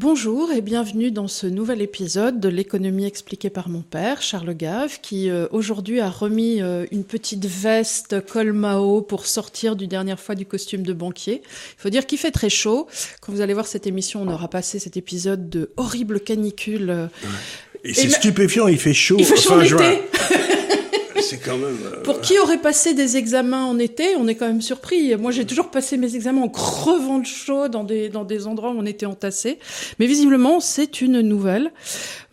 Bonjour et bienvenue dans ce nouvel épisode de l'économie expliquée par mon père, Charles Gave, qui euh, aujourd'hui a remis euh, une petite veste col Mao pour sortir du dernière fois du costume de banquier. Il faut dire qu'il fait très chaud. Quand vous allez voir cette émission, on aura passé cet épisode de horrible canicule. euh, Et c'est stupéfiant, il fait chaud. Il fait chaud fin juin. quand même. euh, Pour qui aurait passé des examens en été, on est quand même surpris. Moi, j'ai toujours passé mes examens en crevant de chaud dans des, dans des endroits où on était entassés. Mais visiblement, c'est une nouvelle.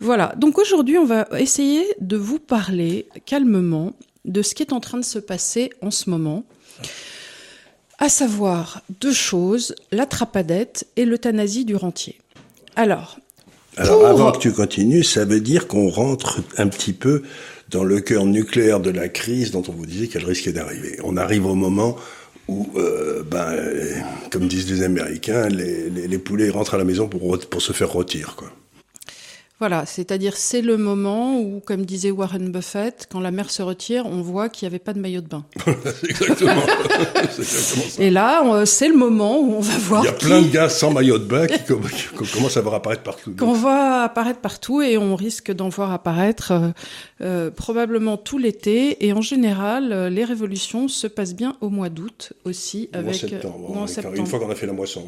Voilà. Donc aujourd'hui, on va essayer de vous parler calmement de ce qui est en train de se passer en ce moment. À savoir deux choses, la trapadette et l'euthanasie du rentier. Alors, Alors, avant que tu continues, ça veut dire qu'on rentre un petit peu dans le cœur nucléaire de la crise dont on vous disait qu'elle risquait d'arriver. On arrive au moment où, euh, ben, euh, comme disent les Américains, les, poulets rentrent à la maison pour se faire rôtir, quoi. Voilà, c'est-à-dire c'est le moment où, comme disait Warren Buffett, quand la mer se retire, on voit qu'il n'y avait pas de maillot de bain. Exactement, exactement ça. Et là, c'est le moment où on va voir Il y a qui- plein de gars sans maillot de bain qui, com- qui commencent à voir apparaître partout. qu'on va apparaître partout et on risque d'en voir apparaître euh, euh, probablement tout l'été. Et en général, euh, les révolutions se passent bien au mois d'août aussi. Avec, septembre, ou en quand- septembre. une fois qu'on a fait la moisson.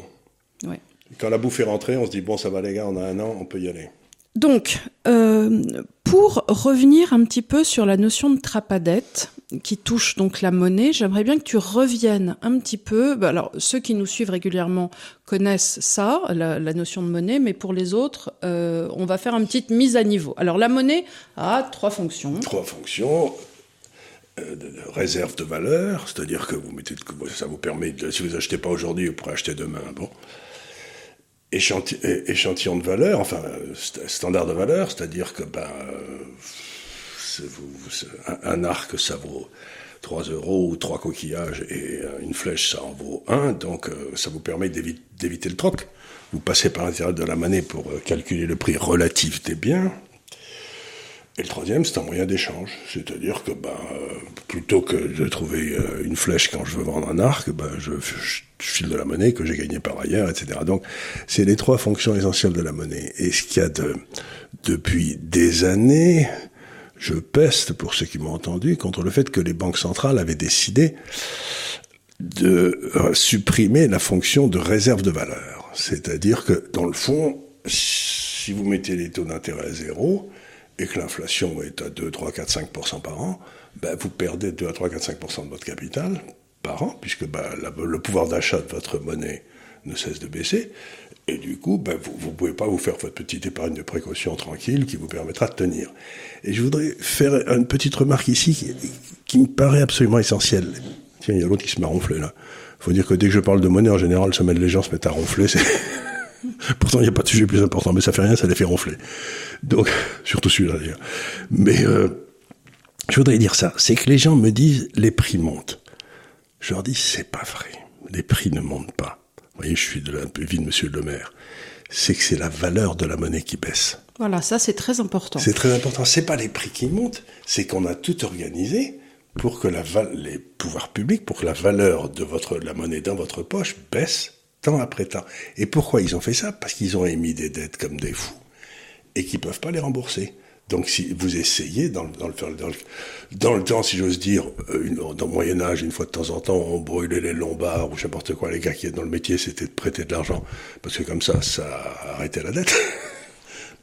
Ouais. Quand la bouffe est rentrée, on se dit, bon, ça va les gars, on a un an, on peut y aller. Donc, euh, pour revenir un petit peu sur la notion de trapadette qui touche donc la monnaie, j'aimerais bien que tu reviennes un petit peu. bah, alors, ceux qui nous suivent régulièrement connaissent ça, la, notion de monnaie, mais pour les autres, euh, on va faire une petite mise à niveau. Alors, la monnaie a trois fonctions. trois fonctions. euh, de, réserve de valeur, c'est-à-dire que vous mettez, ça vous permet, si vous achetez pas aujourd'hui, vous pourrez acheter demain. Bon, Échantillon de valeur, enfin st- standard de valeur, c'est-à-dire que ben, un, arc ça vaut 3 euros ou trois coquillages et euh, une flèche ça en vaut 1, donc euh, ça vous permet d'évi- d'éviter le troc. Vous passez par l'intérieur de la monnaie pour euh, calculer le prix relatif des biens. Et le troisième, c'est un moyen d'échange. C'est-à-dire que ben, plutôt que de trouver une flèche quand je veux vendre un arc, ben, je, je- je file de la monnaie que j'ai gagnée par ailleurs, etc. Donc, c'est les trois fonctions essentielles de la monnaie. Et ce qu'il y a de, depuis des années, je peste, pour ceux qui m'ont entendu, contre le fait que les banques centrales avaient décidé de euh, supprimer la fonction de réserve de valeur. C'est-à-dire que, dans le fond, si vous mettez les taux d'intérêt à zéro et que l'inflation est à 2, 3, 4, 5% par an, ben, vous perdez 2 à 3, 4, 5% de votre capital par an, puisque la- le pouvoir d'achat de votre monnaie ne cesse de baisser. Et du coup, ben, vous ne pouvez pas vous faire votre petite épargne de précaution tranquille qui vous permettra de tenir. Et je voudrais faire une petite remarque ici qui, qui me paraît absolument essentielle. Tiens, il y a l'autre qui se met à ronfler là. faut dire que dès que je parle de monnaie, en général, se mettent- les gens se mettent à ronfler. Pourtant, il n'y a pas de sujet plus important, mais ça fait rien, ça les fait ronfler. Donc, surtout celui-là d'ailleurs. Mais euh, je voudrais dire ça, c'est que les gens me disent les prix montent. Je leur dis c'est pas vrai, les prix ne montent pas. Vous voyez, je suis de la vie de Monsieur le Maire. C'est que c'est la valeur de la monnaie qui baisse. Voilà, ça c'est très important. C'est très important. C'est pas les prix qui montent, c'est qu'on a tout organisé pour que la les pouvoirs publics, pour que la valeur de votre la monnaie dans votre poche baisse temps après temps. Et pourquoi ils ont fait ça? Parce qu'ils ont émis des dettes comme des fous et qu'ils peuvent pas les rembourser. Donc si vous essayez dans, le- temps, si j'ose dire, euh, une- dans le Moyen Âge, une fois de temps en temps, on brûlait les lombards ou n'importe quoi. Les gars qui étaient dans le métier, c'était de prêter de l'argent parce que comme ça, ça arrêtait la dette.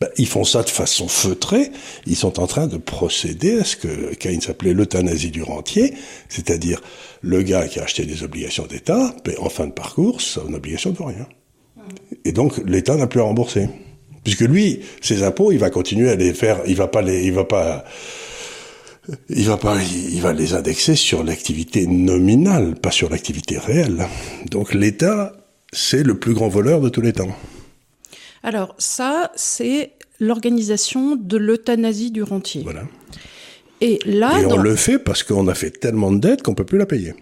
Ben, ils font ça de façon feutrée. Ils sont en train de procéder à ce que Keynes appelait l'euthanasie du rentier, c'est-à-dire le gars qui a acheté des obligations d'État, ben, en fin de parcours, son obligation ne vaut rien. Et donc l'État n'a plus à rembourser, puisque lui, ses impôts, il va continuer à les faire. Il va pas les, il va pas. Il va pas, il va les indexer sur l'activité nominale, pas sur l'activité réelle. Donc l'État, c'est le plus grand voleur de tous les temps. Alors ça, c'est l'organisation de l'euthanasie du rentier. Voilà. Et là, Et on dans- le fait parce qu'on a fait tellement de dettes qu'on peut plus la payer.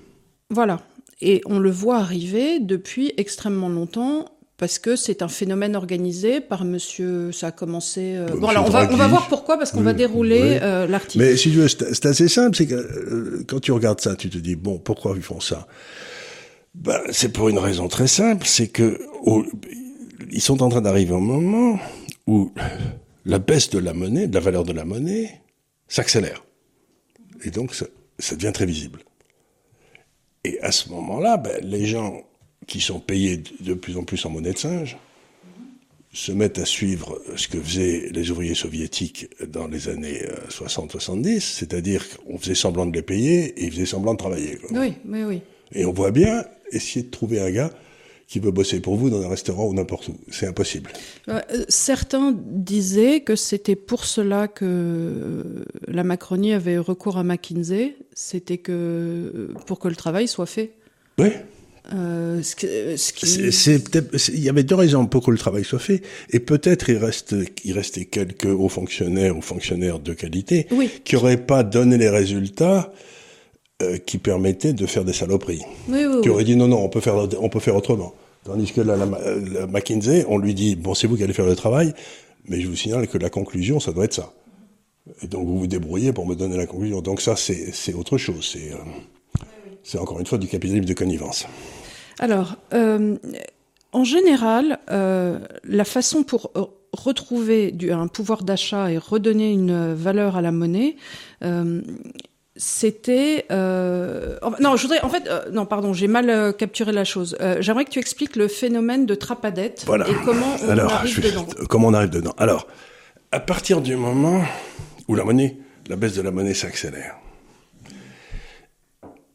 voilà. Et on le voit arriver depuis extrêmement longtemps parce que c'est un phénomène organisé par monsieur. Ça a commencé. euh, Bon, alors, on va, on va voir pourquoi parce qu'on va dérouler oui. euh, l'article. Mais si tu veux, c'est assez simple, c'est que euh, quand tu regardes ça, tu te dis bon, pourquoi ils font ça? Ben, c'est pour une raison très simple, c'est que ils sont en train d'arriver au moment où la baisse de la monnaie, de la valeur de la monnaie, s'accélère. Et donc, ça, ça, devient très visible. Et à ce moment-là, ben, les gens qui sont payés de plus en plus en monnaie de singe se mettent à suivre ce que faisaient les ouvriers soviétiques dans les années 60-70, c'est-à-dire qu'on faisait semblant de les payer et ils faisaient semblant de travailler. Quoi. Oui, oui, oui. Et on voit bien essayer de trouver un gars qui veut bosser pour vous dans un restaurant ou n'importe où. C'est impossible. Euh, certains disaient que c'était pour cela que la Macronie avait recours à McKinsey, c'était que pour que le travail soit fait. Oui. Euh, ce, ce qui... il y avait deux raisons pour que le travail soit fait, et peut-être il reste, il restait quelques hauts fonctionnaires ou fonctionnaires de qualité oui. qui n'auraient pas donné les résultats euh, qui permettaient de faire des saloperies. Oui, oui, qui auraient dit non, non, on peut faire, on peut faire autrement. Tandis que la, la, la McKinsey, on lui dit bon, c'est vous qui allez faire le travail, mais je vous signale que la conclusion, ça doit être ça. Et donc vous vous débrouillez pour me donner la conclusion. Donc ça, c'est autre chose. C'est euh, c'est encore une fois du capitalisme de connivence. Alors, euh, en général, euh, la façon pour retrouver du, un pouvoir d'achat et redonner une valeur à la monnaie, euh, c'était non je voudrais en fait non pardon j'ai mal capturé la chose j'aimerais que tu expliques le phénomène de trapadette voilà. et comment on Alors, arrive je, dedans comment on arrive dedans alors à partir du moment où la monnaie la baisse de la monnaie s'accélère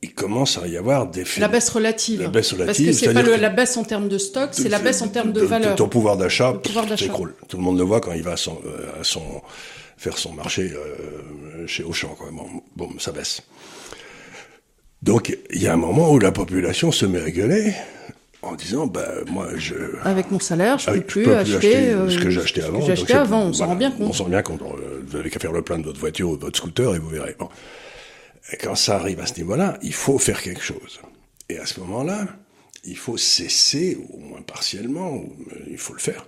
il commence à y avoir des la baisse relative. La baisse relative parce que c'est pas le, la baisse en termes de stock c'est la baisse en termes de, valeur. ton pouvoir d'achat s'écroule. Tout le monde le voit quand il va à son, euh, à son faire son marché euh, chez Auchan quoi. Bon, bon ça baisse. Donc il y a un moment où la population se met à gueuler en disant bah moi je avec mon salaire je avec, peux plus, acheter, euh, ce que j'ai acheté ce avant que donc avant on s'en voilà, rend bien compte. on s'en rend bien compte. Vous avez qu'à faire le plein de votre voiture ou de votre scooter et vous verrez. Bon et quand ça arrive à ce niveau-là il faut faire quelque chose. Et à ce moment-là il faut cesser au moins partiellement ou, euh, il faut le faire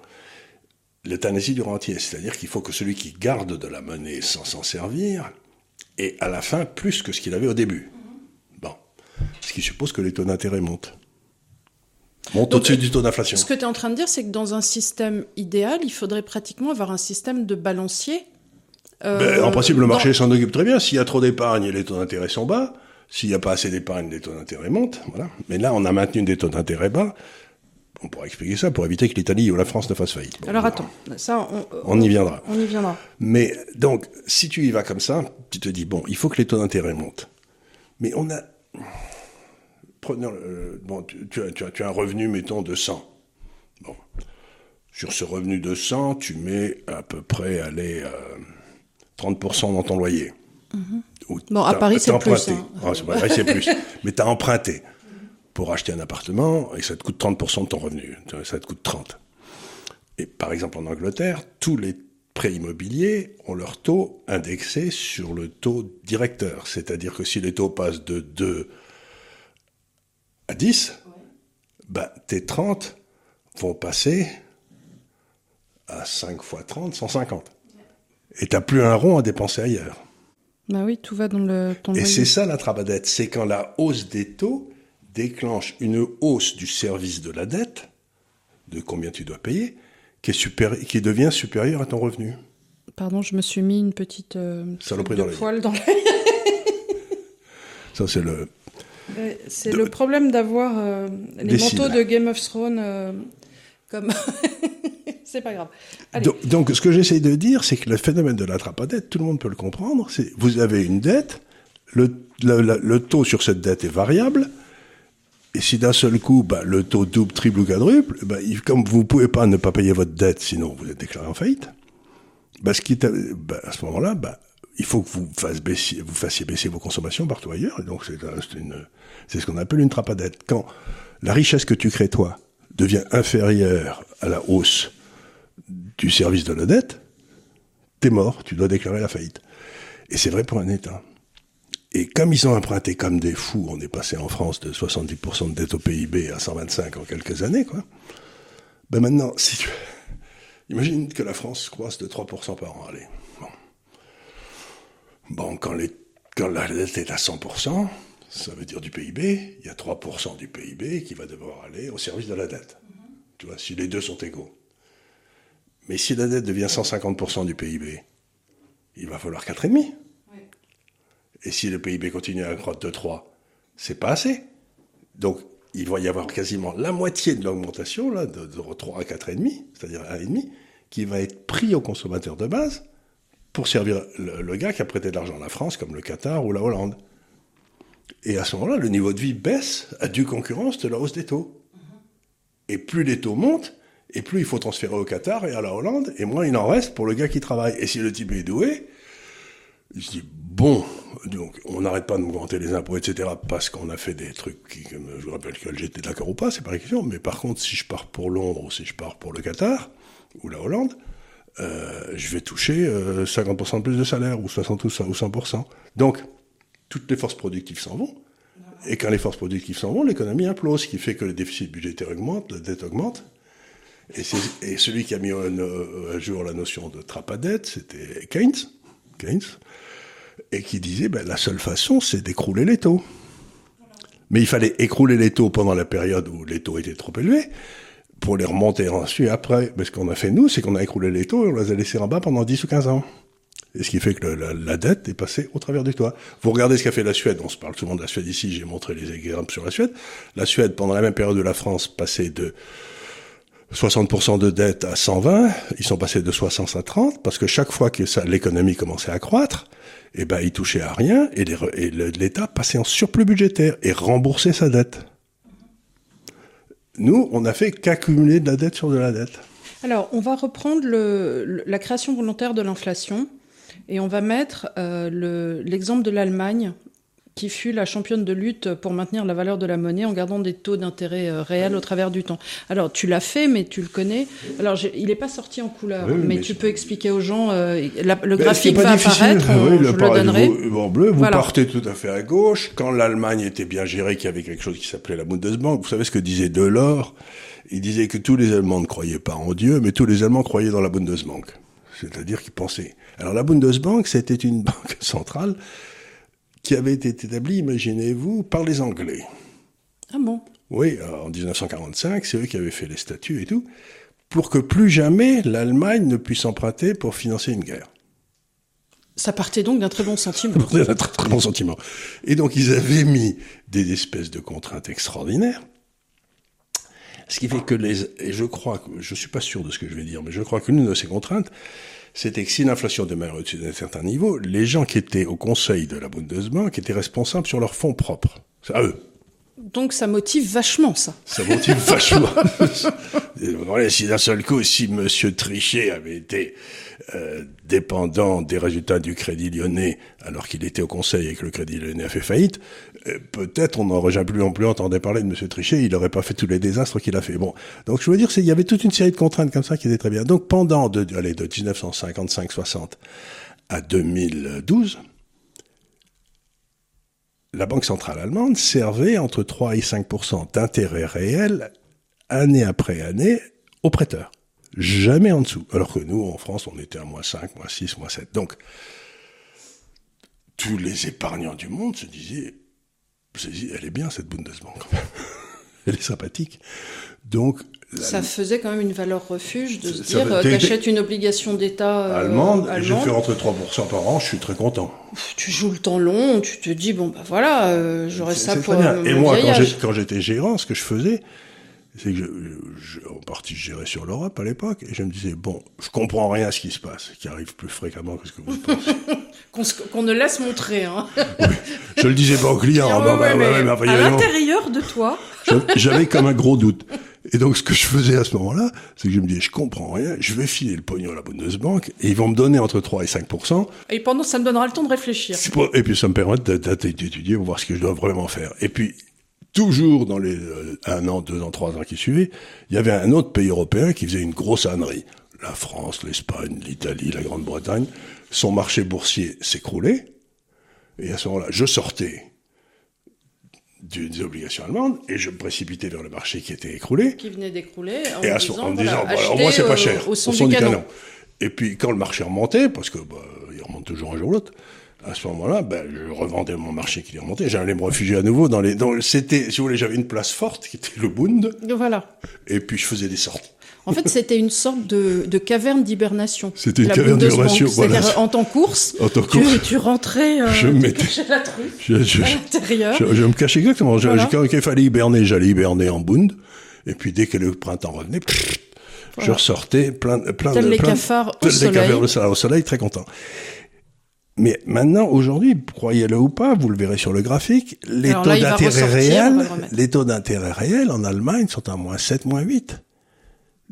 l'euthanasie du rentier. C'est-à-dire qu'il faut que celui qui garde de la monnaie sans s'en servir ait à la fin plus que ce qu'il avait au début. Bon. Ce qui suppose que les taux d'intérêt montent. Montent au-dessus du taux d'inflation. ce que tu es en train de dire c'est que dans un système idéal il faudrait pratiquement avoir un système de balancier Ben, en principe, le dans- marché s'en occupe très bien. S'il y a trop d'épargne, les taux d'intérêt sont bas. S'il n'y a pas assez d'épargne, les taux d'intérêt montent. Voilà. Mais là, on a maintenu des taux d'intérêt bas. On pourra expliquer ça pour éviter que l'Italie ou la France ne fassent faillite. Bon, alors attends ça on, On y viendra. on y viendra Mais donc, si tu y vas comme ça, tu te dis, bon, il faut que les taux d'intérêt montent. Mais on a... Prenons, le- bon, tu, tu as, tu, as, tu as un revenu, mettons, de 100. Bon. Sur ce revenu de 100, tu mets à peu près, allez, euh, 30% dans ton loyer. Ou Bon, à Paris, c'est plus, hein. Ah, c'est pas vrai, c'est plus. Mais tu as emprunté pour acheter un appartement et ça te coûte 30% de ton revenu. Ça te coûte 30. Et par exemple, en Angleterre, tous les prêts immobiliers ont leur taux indexé sur le taux directeur. C'est-à-dire que si les taux passent de 2 à 10, bah, tes 30 vont passer à 5 fois 30, 150. Et t'as plus un rond à dépenser ailleurs. bah oui tout va dans le Et c'est ça la trabadette, c'est quand la hausse des taux déclenche une hausse du service de la dette, de combien tu dois payer, qui, est supéri- qui devient supérieur à ton revenu. pardon je me suis mis une petite euh, Saloperie de dans poil dans l'œil Ça, c'est le. Ouais, C'est De- le problème d'avoir euh, les Décide. manteaux de Game of Thrones euh, comme. c'est pas grave. Donc, ce que j'essaye de dire, c'est que le phénomène de la trapadette, tout le monde peut le comprendre. C'est vous avez une dette, le, taux sur cette dette est variable, et si d'un seul coup, bah, le taux double, triple ou quadruple, bah, comme vous pouvez pas ne pas payer votre dette, sinon vous êtes déclaré en faillite. Bah, à, à ce moment-là, il faut que vous, fassiez baisser vos consommations partout ailleurs. Et donc, c'est ce qu'on appelle une trapadette. Quand la richesse que tu crées toi devient inférieure à la hausse du service de la dette, t'es mort, tu dois déclarer la faillite. Et c'est vrai pour un État. Et comme ils ont emprunté comme des fous, on est passé en France de 70% de dette au PIB à 125 en quelques années, quoi. Ben maintenant, si tu... Imagine que la France croisse de 3% par an, allez. Bon, bon quand, quand la dette est à 100%, ça veut dire du PIB, il y a 3% du PIB qui va devoir aller au service de la dette. Tu vois, si les deux sont égaux. Mais si la dette devient 150% du PIB, il va falloir 4,5. Et si le PIB continue à croître de 3, c'est pas assez. Donc, il va y avoir quasiment la moitié de l'augmentation, là, de, 3 à 4,5, c'est-à-dire 1,5, qui va être pris aux consommateurs de base pour servir le, gars qui a prêté de l'argent à la France, comme le Qatar ou la Hollande. Et à ce moment-là, le niveau de vie baisse à due concurrence de la hausse des taux. Et plus les taux montent, et plus il faut transférer au Qatar et à la Hollande, et moins il en reste pour le gars qui travaille. Et si le type est doué, il se dit, bon, donc on n'arrête pas de m'augmenter les impôts, etc., parce qu'on a fait des trucs qui, je vous rappelle que j'étais d'accord ou pas, c'est pas la question, mais par contre, si je pars pour Londres ou si je pars pour le Qatar, ou la Hollande, euh, je vais toucher 50% euh, de plus de salaire, ou 60% ou 100%. Donc, toutes les forces productives s'en vont. Et quand les forces productives s'en vont, l'économie implose, ce qui fait que le déficit budgétaire augmente, la dette augmente. Et, celui qui a mis à jour la notion de trappe à dette, c'était Keynes, Keynes, et qui disait ben, la seule façon, c'est d'écrouler les taux. Mais il fallait écrouler les taux pendant la période où les taux étaient trop élevés pour les remonter ensuite après. Mais ce qu'on a fait nous, c'est qu'on a écroulé les taux et on les a laissés en bas pendant 10 ou 15 ans. Et ce qui fait que la, dette est passée au travers du toit. Vous regardez ce qu'a fait la Suède. On se parle souvent de la Suède ici. J'ai montré les exemples sur la Suède. La Suède, pendant la même période de la France, passait de 60% de dette à 120. Ils sont passés de 60 à 30 parce que chaque fois que l'économie commençait à croître, eh ben, ils touchaient à rien et l'État passait en surplus budgétaire et remboursait sa dette. Nous, on n'a fait qu'accumuler de la dette sur de la dette. Alors, on va reprendre la création volontaire de l'inflation. Et on va mettre euh, l'exemple de l'Allemagne, qui fut la championne de lutte pour maintenir la valeur de la monnaie en gardant des taux d'intérêt euh, réels au travers du temps. Alors, tu l'as fait, mais tu le connais. Alors, il n'est pas sorti en couleur, mais, tu peux expliquer aux gens, euh, le graphique va apparaître, oui, je le, donnerai. En bleu, vous partez tout à fait à gauche. Quand l'Allemagne était bien gérée, qu'il y avait quelque chose qui s'appelait la Bundesbank, vous savez ce que disait Delors? Il disait que tous les Allemands ne croyaient pas en Dieu, mais tous les Allemands croyaient dans la Bundesbank. C'est-à-dire qu'ils pensaient. Alors, la Bundesbank, c'était une banque centrale qui avait été établi, imaginez-vous, par les Anglais. Ah bon? Oui, en 1945, c'est eux qui avaient fait les statuts et tout, pour que plus jamais l'Allemagne ne puisse emprunter pour financer une guerre. Ça partait donc d'un très bon sentiment. d'un très, très bon sentiment. Et donc ils avaient mis des espèces de contraintes extraordinaires. Ce qui fait que les, et je crois je suis pas sûr de ce que je vais dire, mais je crois que l'une de ces contraintes, c'était que si l'inflation demeurait au-dessus d'un certain niveau, les gens qui étaient au conseil de la Bundesbank étaient responsables sur leurs fonds propres. C'est à eux. Donc ça motive vachement ça. Ça motive vachement. si d'un seul coup, si Monsieur Trichet avait été euh, dépendant des résultats du Crédit Lyonnais alors qu'il était au Conseil et que le Crédit Lyonnais a fait faillite, euh, peut-être on n'aurait jamais plus non plus entendu parler de Monsieur Trichet, il n'aurait pas fait tous les désastres qu'il a fait. Bon, donc je veux dire, il y avait toute une série de contraintes comme ça qui étaient très bien. Donc pendant de, allez, de 1955-60 à 2012, la Banque centrale allemande servait entre 3 et 5% d'intérêt réel année après année aux prêteurs. Jamais en dessous. Alors que nous, en France, on était à moins 5, moins 6, moins 7. Donc, tous les épargnants du monde se disaient, elle est bien cette Bundesbank. elle est sympathique. Donc, ça faisait quand même une valeur refuge de se dire, euh, t'achètes une obligation d'État euh, allemande, et je fais entre 3% par an, je suis très content. Tu joues le temps long, tu te dis, bon, bah voilà, euh, j'aurais ça pour euh, Et moi, quand j'étais gérant, ce que je faisais, c'est que je, je, en partie je gérais sur l'Europe à l'époque, et je me disais, bon, je comprends rien à ce qui se passe, qui arrive plus fréquemment que ce que vous pensez. Qu'on ne laisse montrer, hein. je le disais pas aux clients. Ah, bah, bah, bah, à l'intérieur de toi. J'avais comme un gros doute. Et donc, ce que je faisais à ce moment-là, c'est que je me disais, je comprends rien, je vais filer le pognon à la Bundesbank, et ils vont me donner entre 3 et 5% Et pendant, ça me donnera le temps de réfléchir. Et puis, ça me permet d'étudier, voir ce que je dois vraiment faire. Et puis, toujours dans les euh, un an, deux ans, trois ans qui suivaient, il y avait un autre pays européen qui faisait une grosse ânerie. La France, l'Espagne, l'Italie, la Grande-Bretagne, son marché boursier s'écroulait. Et à ce moment-là, je sortais des obligations allemandes et je me précipitais vers le marché qui était écroulé. Qui venait d'écrouler. Et à ce, en me disant, voilà, moi c'est pas cher, au, son, du, canon. Et puis quand le marché remontait, parce que bah, il remonte toujours un jour ou l'autre, à ce moment-là, ben, je revendais mon marché qui est remonté. J'allais me réfugier à nouveau dans les. Dans, c'était, si vous voulez, j'avais une place forte qui était le Bund. Voilà. Et puis je faisais des sorties. En fait, c'était une sorte de, de caverne d'hibernation. C'était une caverne d'hibernation. Voilà. C'est-à-dire, en temps course, en temps course tu, tu, rentrais, euh, je mettais, cachais la truc je, je, à l'intérieur. Je, je, me cachais exactement. Voilà. Quand il fallait hiberner, j'allais hiberner en Bund. Et puis dès que le printemps revenait, pff, voilà. je ressortais plein, plein Tel de les plein, cafards au les soleil. cafards au soleil, très content. Mais maintenant, aujourd'hui, croyez-le ou pas, vous le verrez sur le graphique, les Alors taux d'intérêt réels, les taux d'intérêt réels en Allemagne sont à moins 7, moins 8.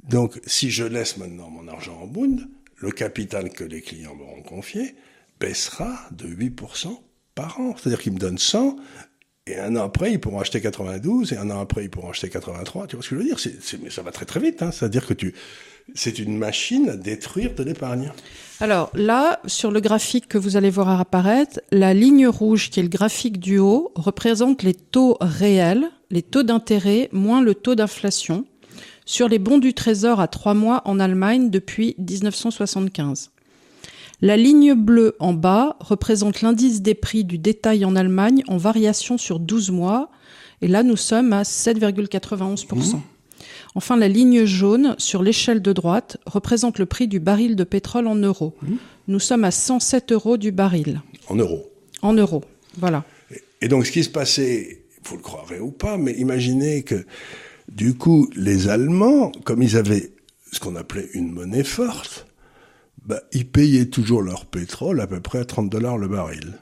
Donc, si je laisse maintenant mon argent en Bund, le capital que les clients m'auront confié baissera de 8% par an. C'est-à-dire qu'ils me donnent 100, et un an après, ils pourront acheter 92, et un an après, ils pourront acheter 83. Tu vois ce que je veux dire? Mais ça va très très vite. Hein. C'est-à-dire que tu, c'est une machine à détruire de l'épargne. Alors là, sur le graphique que vous allez voir apparaître, la ligne rouge qui est le graphique du haut représente les taux réels, les taux d'intérêt moins le taux d'inflation sur les bons du Trésor à trois mois en Allemagne depuis 1975. La ligne bleue en bas représente l'indice des prix du détail en Allemagne en variation sur 12 mois, et là nous sommes à 7,91%. Mmh. Enfin, la ligne jaune sur l'échelle de droite représente le prix du baril de pétrole en euros. Mmh. Nous sommes à 107 euros du baril. En euros. En euros, voilà. Et donc, ce qui se passait, vous le croirez ou pas, mais imaginez que, du coup, les Allemands, comme ils avaient ce qu'on appelait une monnaie forte, bah, ils payaient toujours leur pétrole à peu près à 30 dollars le baril.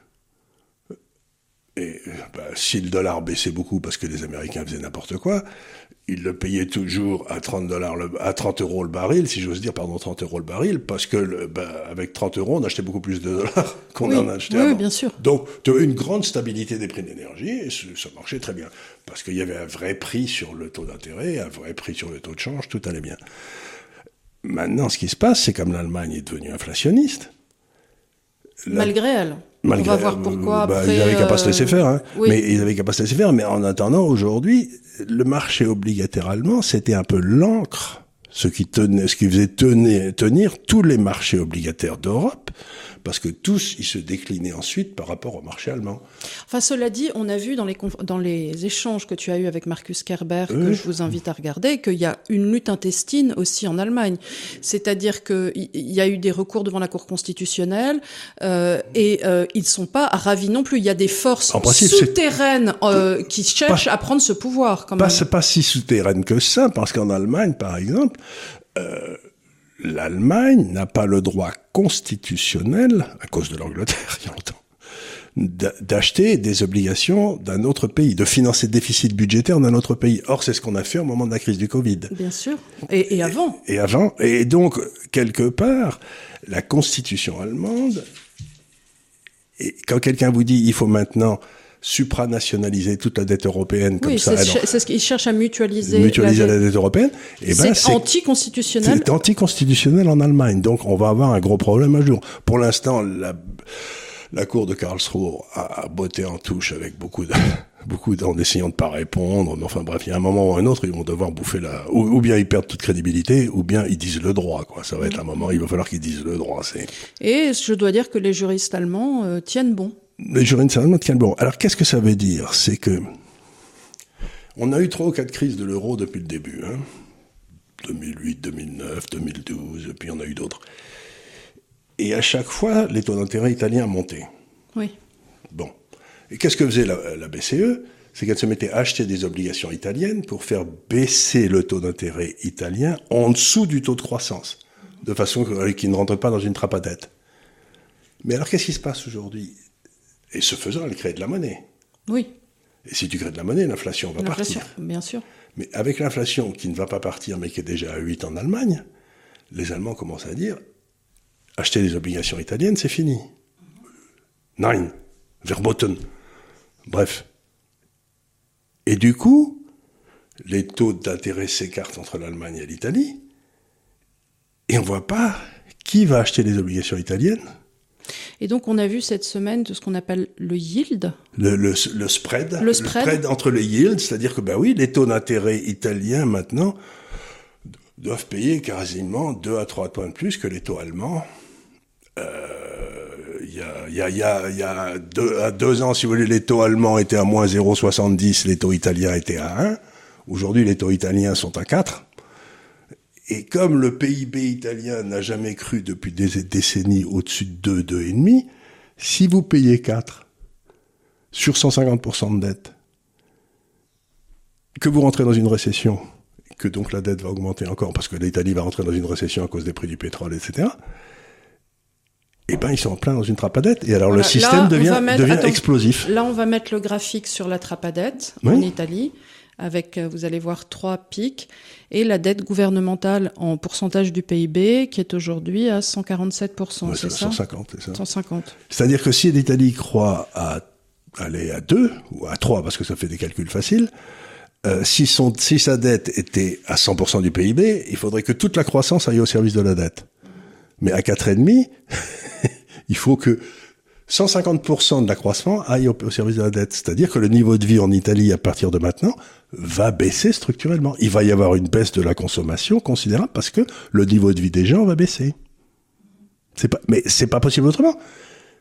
Et bah, si le dollar baissait beaucoup parce que les Américains faisaient n'importe quoi, ils le payaient toujours à 30 dollars, à 30 euros le baril, si j'ose dire, pardon, 30 euros le baril, parce que le, bah, avec 30 euros, on achetait beaucoup plus de dollars qu'on oui, en achetait oui, avant. Bien sûr. Donc, tu as une grande stabilité des prix d'énergie et ça marchait très bien. Parce qu'il y avait un vrai prix sur le taux d'intérêt, un vrai prix sur le taux de change, tout allait bien. Maintenant, ce qui se passe, c'est comme l'Allemagne est devenue inflationniste. La... Malgré elle. Malgré, On va voir pourquoi. Bah, après, ils n'avaient qu'à pas se laisser faire. Hein. Oui. Mais ils n'avaient qu'à pas se laisser faire. Mais en attendant, aujourd'hui, le marché obligataire allemand, c'était un peu l'encre, ce qui tenait, ce qui faisait tenir, tenir tous les marchés obligataires d'Europe, parce que tous, ils se déclinaient ensuite par rapport au marché allemand. Enfin, cela dit, on a vu dans les, dans les échanges que tu as eus avec Marcus Kerber, que je vous invite à regarder, qu'il y a une lutte intestine aussi en Allemagne. C'est-à-dire qu'il y a eu des recours devant la Cour constitutionnelle euh, et euh, ils ne sont pas ravis non plus. Il y a des forces principe, souterraines euh, qui cherchent pas, à prendre ce pouvoir. Quand pas, même. pas si souterraine que ça, parce qu'en Allemagne, par exemple, euh, l'Allemagne n'a pas le droit constitutionnel, à cause de l'Angleterre il y a longtemps, d'acheter des obligations d'un autre pays, de financer le déficit budgétaire d'un autre pays. Or, c'est ce qu'on a fait au moment de la crise du Covid. Bien sûr. Et, et avant. Et, et, avant. Et donc, quelque part, la constitution allemande, et quand quelqu'un vous dit il faut maintenant supranationaliser toute la dette européenne comme oui, ça. C'est ce qu'ils cherchent à mutualiser. Mutualiser la dette, la dette européenne. Et ben, c'est anticonstitutionnel. C'est anticonstitutionnel en Allemagne. Donc, on va avoir un gros problème un jour. Pour l'instant, la, la Cour de Karlsruhe a, a botté en touche avec beaucoup de, beaucoup en essayant de pas répondre. Mais enfin, bref, il y a un moment ou un autre, ils vont devoir bouffer la, ou, ou bien ils perdent toute crédibilité, ou bien ils disent le droit, quoi. Ça va être un moment, il va falloir qu'ils disent le droit, c'est. Et je dois dire que les juristes allemands euh, tiennent bon allemands tiennent bon. Alors qu'est-ce que ça veut dire? C'est que on a eu trois ou quatre crises de l'euro depuis le début, hein 2008, 2009, 2012, et puis on a eu d'autres. Et à chaque fois, les taux d'intérêt italiens montaient. Oui. Bon. Et qu'est-ce que faisait la, la BCE C'est qu'elle se mettait à acheter des obligations italiennes pour faire baisser le taux d'intérêt italien en dessous du taux de croissance, de façon qu'il ne rentre pas dans une trappe à dette. Mais alors qu'est-ce qui se passe aujourd'hui? Et ce faisant, elle crée de la monnaie. Oui. Et si tu crées de la monnaie, l'inflation va partir. Bien sûr. Mais avec l'inflation qui ne va pas partir, mais qui est déjà à 8 en Allemagne, les Allemands commencent à dire acheter des obligations italiennes, c'est fini. Nein, verboten. Bref. Et du coup, les taux d'intérêt s'écartent entre l'Allemagne et l'Italie, et on ne voit pas qui va acheter les obligations italiennes et donc, on a vu cette semaine de ce qu'on appelle le yield. Le, le, le, spread. Le spread. Le spread entre les yields, c'est-à-dire que, bah oui, les taux d'intérêt italiens, maintenant, doivent payer quasiment 2 à 3 points de plus que les taux allemands. Euh, il y a, il y a, il y a, y a deux, à deux ans, si vous voulez, les taux allemands étaient à moins 0,70, les taux italiens étaient à 1. Aujourd'hui, les taux italiens sont à 4. Et comme le PIB italien n'a jamais cru depuis des décennies au-dessus de 2, 2,5, si vous payez 4 sur 150% de dette, que vous rentrez dans une récession, que donc la dette va augmenter encore parce que l'Italie va rentrer dans une récession à cause des prix du pétrole, etc. Eh ben, ils sont en plein dans une trappe à dette. Et alors Voilà, le système là, devient, va mettre- devient attends. explosif. Là, on va mettre le graphique sur la trappe à dette Oui. en Italie, avec, euh, vous allez voir, trois pics, et la dette gouvernementale en pourcentage du PIB, qui est aujourd'hui à 147%, Ouais, c'est c'est ça? 150, c'est ça. 150. C'est-à-dire que si l'Italie croit à aller à 2 ou à 3 parce que ça fait des calculs faciles, euh, si, son, si sa dette était à 100% du PIB, il faudrait que toute la croissance aille au service de la dette. Mais à 4,5, il faut que 150% de l'accroissement aille au, service de la dette. C'est-à-dire que le niveau de vie en Italie, à partir de maintenant, va baisser structurellement. Il va y avoir une baisse de la consommation considérable parce que le niveau de vie des gens va baisser. C'est pas, mais c'est pas possible autrement.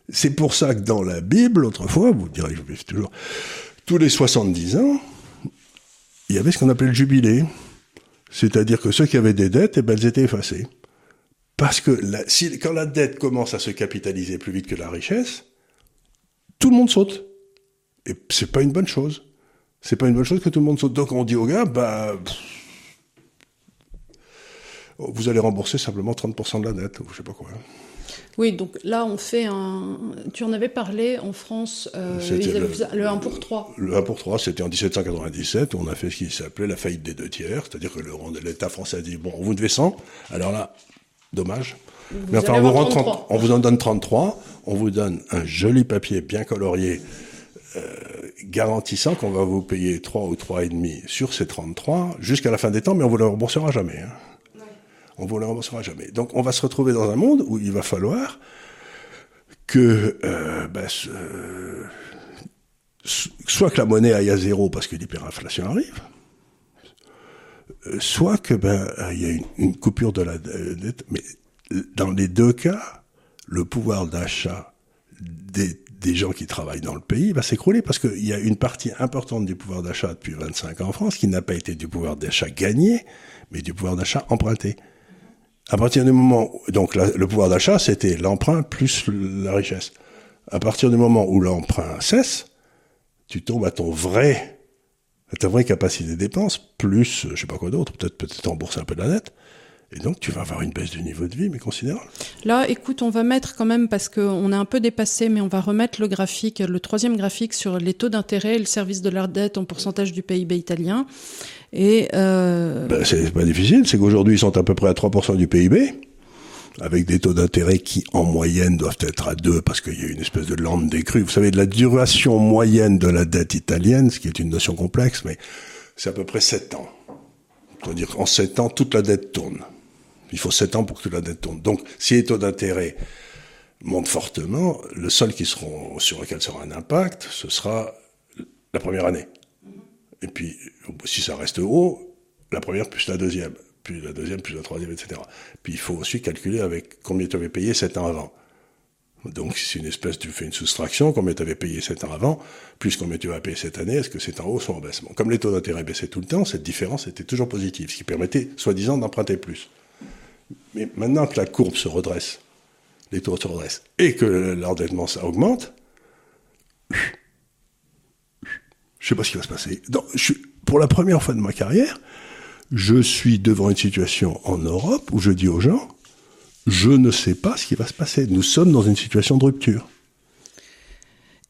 C'est pour ça que dans la Bible, autrefois, vous direz, je vais toujours, tous les 70 ans, il y avait ce qu'on appelait le jubilé. C'est-à-dire que ceux qui avaient des dettes, eh ben, elles étaient effacées. Parce que la- si, quand la dette commence à se capitaliser plus vite que la richesse, tout le monde saute. Et c'est pas une bonne chose. C'est pas une bonne chose que tout le monde saute. Donc on dit aux gars, bah, vous allez rembourser simplement 30% de la dette, ou je sais pas quoi. Oui, donc là, on fait un... Tu en avais parlé en France, euh, le- le 1 pour 3. Le 1 pour 3, c'était en 1797, où on a fait ce qui s'appelait la faillite des deux tiers, c'est-à-dire que le- l'État français a dit, bon, on vous devait 100, alors là, dommage. Mais enfin, on vous, avoir rend 33. 30 on vous en donne 33, on vous donne un joli papier bien colorié, euh, garantissant qu'on va vous payer 3 ou 3,5 sur ces 33 jusqu'à la fin des temps, mais on vous le remboursera jamais. hein. On vous le remboursera jamais. Donc on va se retrouver dans un monde où il va falloir que euh, ben, ce- soit que la monnaie aille à zéro parce que l'hyperinflation arrive, soit que ben euh, il y a une, une coupure de la euh, dette. Mais euh, dans les deux cas, le pouvoir d'achat des, des gens qui travaillent dans le pays va s'écrouler parce qu'il y a une partie importante du pouvoir d'achat depuis 25 ans en France qui n'a pas été du pouvoir d'achat gagné, mais du pouvoir d'achat emprunté. À partir du moment, où- donc le pouvoir d'achat, c'était l'emprunt plus la richesse. À partir du moment où l'emprunt cesse, tu tombes à ton vrai, ta vraie capacité de dépense, plus, je sais pas quoi d'autre, peut-être peut-être rembourser un peu de la dette. Et donc, tu vas avoir une baisse du niveau de vie, mais considérable. Là, écoute, on va mettre quand même, parce qu'on est un peu dépassé, mais on va remettre le graphique, le troisième graphique sur les taux d'intérêt et le service de la dette en pourcentage du PIB italien. Et euh, Ben, c'est pas difficile, c'est qu'aujourd'hui, ils sont à peu près à 3% du PIB, avec des taux d'intérêt qui, en moyenne, doivent être à 2, parce qu'il y a une espèce de lente décrue. Vous savez, de la duration moyenne de la dette italienne, ce qui est une notion complexe, mais c'est à peu près 7 ans. C'est-à-dire qu'en 7 ans, toute la dette tourne. Il faut 7 ans pour que toute la dette tourne. Donc, si les taux d'intérêt montent fortement, le seul qui seront, sur lequel sera un impact, ce sera la première année. Et puis, si ça reste haut, la première plus la deuxième, puis la deuxième plus la troisième, etc. Puis il faut aussi calculer avec combien tu avais payé sept ans avant. Donc c'est une espèce, tu fais une soustraction, combien tu avais payé sept ans avant, plus combien tu vas payer cette année, est-ce que c'est en hausse ou en baisse Comme les taux d'intérêt baissaient tout le temps, cette différence était toujours positive, ce qui permettait, soi-disant, d'emprunter plus. Mais maintenant que la courbe se redresse, les taux se redressent, et que l'endettement ça augmente, je sais pas ce qui va se passer. Pour la première fois de ma carrière, je suis devant une situation en Europe où je dis aux gens, je ne sais pas ce qui va se passer. Nous sommes dans une situation de rupture.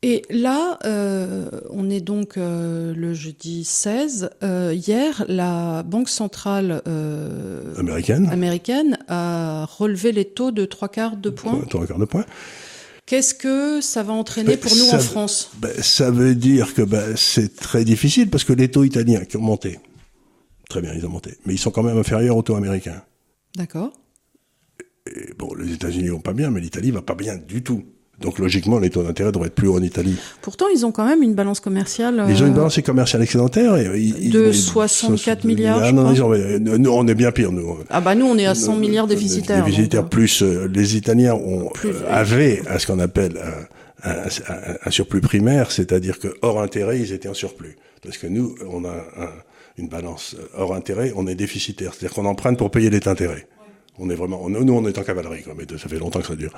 Et là, euh, on est donc euh, le jeudi 16. Euh, hier, la Banque centrale Américaine, américaine a relevé les taux de trois quarts de points. ton record de points. Qu'est-ce que ça va entraîner Ben, pour nous ça- en France? Ben, ça veut dire que ben, c'est très difficile parce que les taux italiens qui ont monté, très bien, ils ont monté, mais ils sont quand même inférieurs aux taux américains. D'accord. Et bon, les États-Unis vont pas bien, mais l'Italie va pas bien du tout. Donc logiquement, les taux d'intérêt devraient être plus hauts en Italie. Pourtant, ils ont quand même une balance commerciale. Ils ont une euh, balance commerciale excédentaire. Et, ils- De ils- 64 milliards, Ah je non, crois. ils ont- euh, nous, on est bien pire, nous. Ah bah nous, on est à 100 milliards déficitaires. Déficitaires, donc, euh, plus euh, les Italiens ont, Plus- euh, avaient à ce qu'on appelle un, un- un- un surplus primaire, c'est-à-dire que hors intérêt, ils étaient en surplus. Parce que nous, on a un- une balance euh, hors intérêt, on est déficitaire, c'est-à-dire qu'on emprunte pour payer les intérêts. On est vraiment, on- nous, on est en cavalerie, quoi, mais ça fait longtemps que ça dure.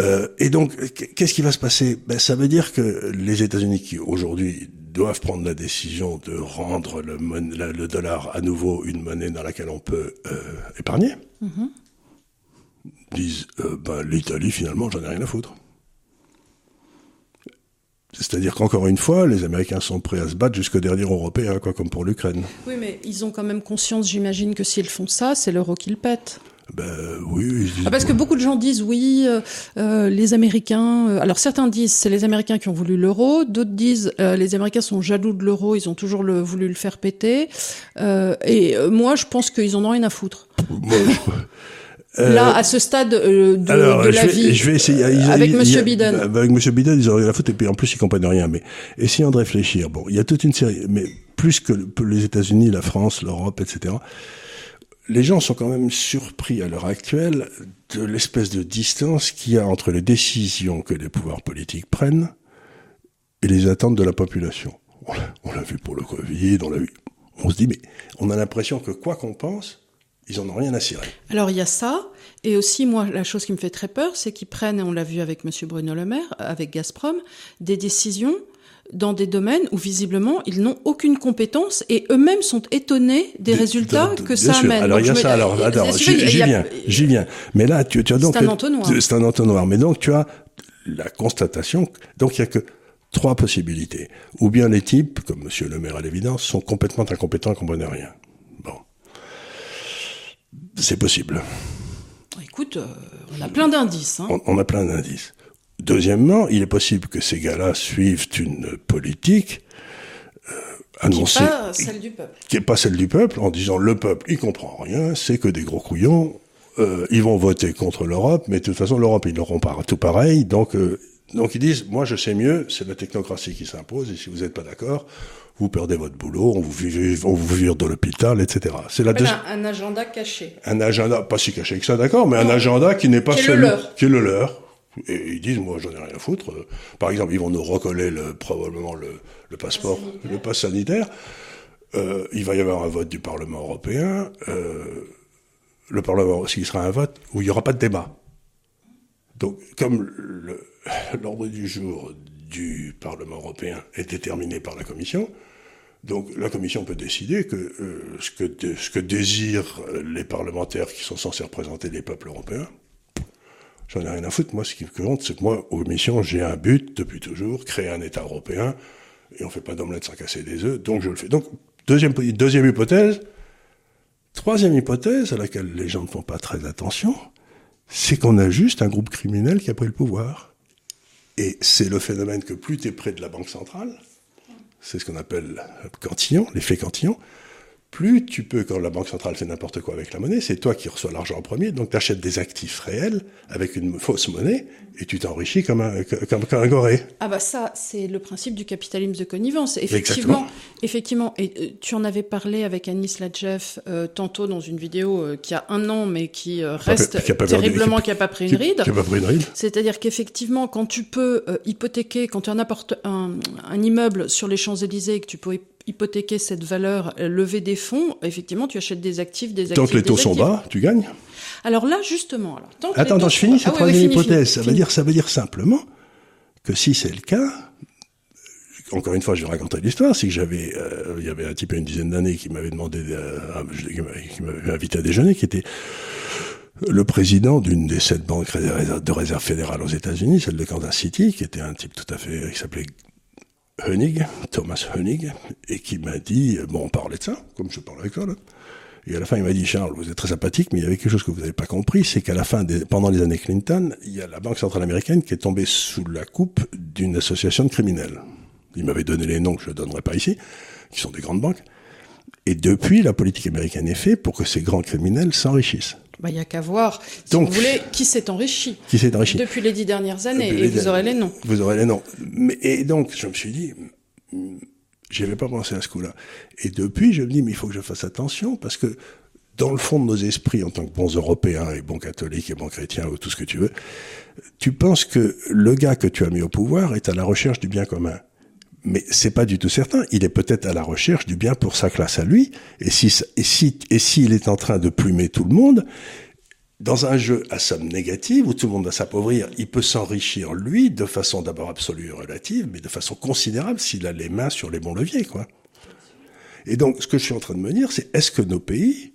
Euh, et donc, qu'est-ce qui va se passer? Ben, Ça veut dire que les États-Unis, qui aujourd'hui doivent prendre la décision de rendre le, mon- la- le dollar à nouveau une monnaie dans laquelle on peut euh, épargner, disent euh, ben, l'Italie, finalement, j'en ai rien à foutre. C'est-à-dire qu'encore une fois, les Américains sont prêts à se battre jusqu'au dernier Européen, quoi, comme pour l'Ukraine. Oui, mais ils ont quand même conscience, j'imagine, que s'ils font ça, c'est l'euro qu'ils pètent. Ben oui, ils disent, Ah, parce que beaucoup de gens disent oui, euh, euh, les Américains. euh, alors certains disent c'est les Américains qui ont voulu l'euro, d'autres disent euh, les Américains sont jaloux de l'euro, ils ont toujours le, voulu le faire péter. Et moi, je pense qu'ils en ont rien à foutre. moi, je- Euh, Là, à ce stade euh, de, Alors, de je la vais, vie, je vais essayer. euh, Ils- avec Monsieur Biden. bah, Avec Monsieur Biden, ils auraient la faute et puis en plus ils comprennent rien. Mais essayons de réfléchir. Bon, il y a toute une série, mais plus que le- les États-Unis, la France, l'Europe, etc. Les gens sont quand même surpris à l'heure actuelle de l'espèce de distance qu'il y a entre les décisions que les pouvoirs politiques prennent et les attentes de la population. On l'a- On l'a vu pour le Covid, on l'a vu. On se dit, mais on a l'impression que quoi qu'on pense, ils en ont rien à cirer. Alors il y a ça, et aussi moi la chose qui me fait très peur, c'est qu'ils prennent, et on l'a vu avec Monsieur Bruno Le Maire, avec Gazprom, des décisions dans des domaines où visiblement ils n'ont aucune compétence et eux-mêmes sont étonnés des De- résultats de- de- que ça sûr. amène. Alors il y a me- ça. Alors, attends, j'y viens, j'y viens. Mais là, tu, tu as donc C'est un entonnoir. C'est un entonnoir. Mais donc tu as la constatation. Donc il y a que trois possibilités. Ou bien les types, comme Monsieur Le Maire à l'évidence, sont complètement incompétents et comprennent rien. C'est possible. Écoute, euh, on a plein d'indices. Hein. On, on a plein d'indices. Deuxièmement, il est possible que ces gars-là suivent une politique euh, Qui annoncée n'est pas celle du peuple. qui est pas celle du peuple, en disant le peuple, il comprend rien, c'est que des gros couillons, euh, ils vont voter contre l'Europe, mais de toute façon l'Europe ils l'auront pas tout pareil, donc euh, donc ils disent moi je sais mieux, c'est la technocratie qui s'impose et si vous n'êtes pas d'accord, vous perdez votre boulot, on vous vire, on vous vire de l'hôpital, etc. C'est la deuxième un, un agenda caché. un agenda, pas si caché que ça, d'accord, mais un agenda qui n'est pas Qui est le celui leur. qui est le leur. Et ils disent, moi, j'en ai rien à foutre. Par exemple, ils vont nous recoller le, probablement le, le passeport, le pass sanitaire. Euh, il va y avoir un vote du Parlement européen. Euh, le Parlement, s'il sera un vote où il n'y aura pas de débat? Donc, comme l'ordre du jour du Parlement européen est déterminé par la Commission, donc la Commission peut décider que euh, ce, que ce que désirent euh, les parlementaires qui sont censés représenter les peuples européens, j'en ai rien à foutre. Moi, ce qui compte, c'est que moi, aux missions, j'ai un but depuis toujours, créer un État européen, et on fait pas d'omelette sans casser des œufs, donc je le fais. Donc, deuxième, deuxième hypothèse. Troisième hypothèse, à laquelle les gens ne font pas très attention, c'est qu'on a juste un groupe criminel qui a pris le pouvoir. Et c'est le phénomène que plus tu es près de la Banque centrale, c'est ce qu'on appelle cantillon, l'effet cantillon, plus tu peux, quand la Banque centrale fait n'importe quoi avec la monnaie, c'est toi qui reçois l'argent en premier, donc tu achètes des actifs réels avec une fausse monnaie, et tu t'enrichis comme un, comme, comme un goré. Ah bah ça, c'est le principe du capitalisme de connivence. Effectivement, effectivement. Et euh, tu en avais parlé avec Anis Ladjef euh, tantôt dans une vidéo euh, qui a un an, mais qui euh, reste qui a pas perdu- terriblement, qui- qui a pas pris une ride. Qui a pas pris une ride. C'est-à-dire qu'effectivement, quand tu peux euh, hypothéquer, quand tu as un, un, un immeuble sur les Champs-Élysées et que tu peux hypothéquer cette valeur, euh, lever des fonds, effectivement, tu achètes des actifs, des actifs. Tant que les taux sont bas, tu gagnes. Alors là, justement, alors, tant que Attends, attends, je finis cette Ah oui, oui, troisième hypothèse. ça, veut dire, ça veut dire simplement que si c'est le cas, encore une fois, je vais raconter l'histoire, c'est que j'avais, euh, il y avait un type à une dizaine d'années qui m'avait demandé, euh, qui m'avait invité à déjeuner, qui était le président d'une des sept banques de réserve fédérale aux États-Unis, celle de Kansas City, qui était un type tout à fait, qui s'appelait Hoenig, Thomas Hoenig, et qui m'a dit, bon, on parlait de ça, comme je parle avec toi, là. Et à la fin, il m'a dit, Charles, vous êtes très sympathique, mais il y avait quelque chose que vous n'avez pas compris, c'est qu'à la fin, des, pendant les années Clinton, il y a la Banque centrale américaine qui est tombée sous la coupe d'une association de criminels. Il m'avait donné les noms que je ne donnerai pas ici, qui sont des grandes banques. Et depuis, la politique américaine est faite pour que ces grands criminels s'enrichissent. Bah, il n'y a qu'à voir, si Donc- vous voulez, qui s'est enrichi Qui s'est enrichi depuis les dix dernières années, et vous aurez les noms. Vous aurez les noms. Mais, et donc, je me suis dit, hmm, j'y avais pas pensé à ce coup-là. Et depuis, je me dis, mais il faut que je fasse attention, parce que dans le fond de nos esprits, en tant que bons Européens et bons catholiques et bons chrétiens, ou tout ce que tu veux, tu penses que le gars que tu as mis au pouvoir est à la recherche du bien commun. Mais c'est pas du tout certain. Il est peut-être à la recherche du bien pour sa classe à lui. Et si, et si, et s'il est en train de plumer tout le monde, dans un jeu à somme négative, où tout le monde va s'appauvrir, il peut s'enrichir lui de façon d'abord absolue et relative, mais de façon considérable s'il a les mains sur les bons leviers, quoi. Et donc, ce que je suis en train de me dire, c'est est-ce que nos pays,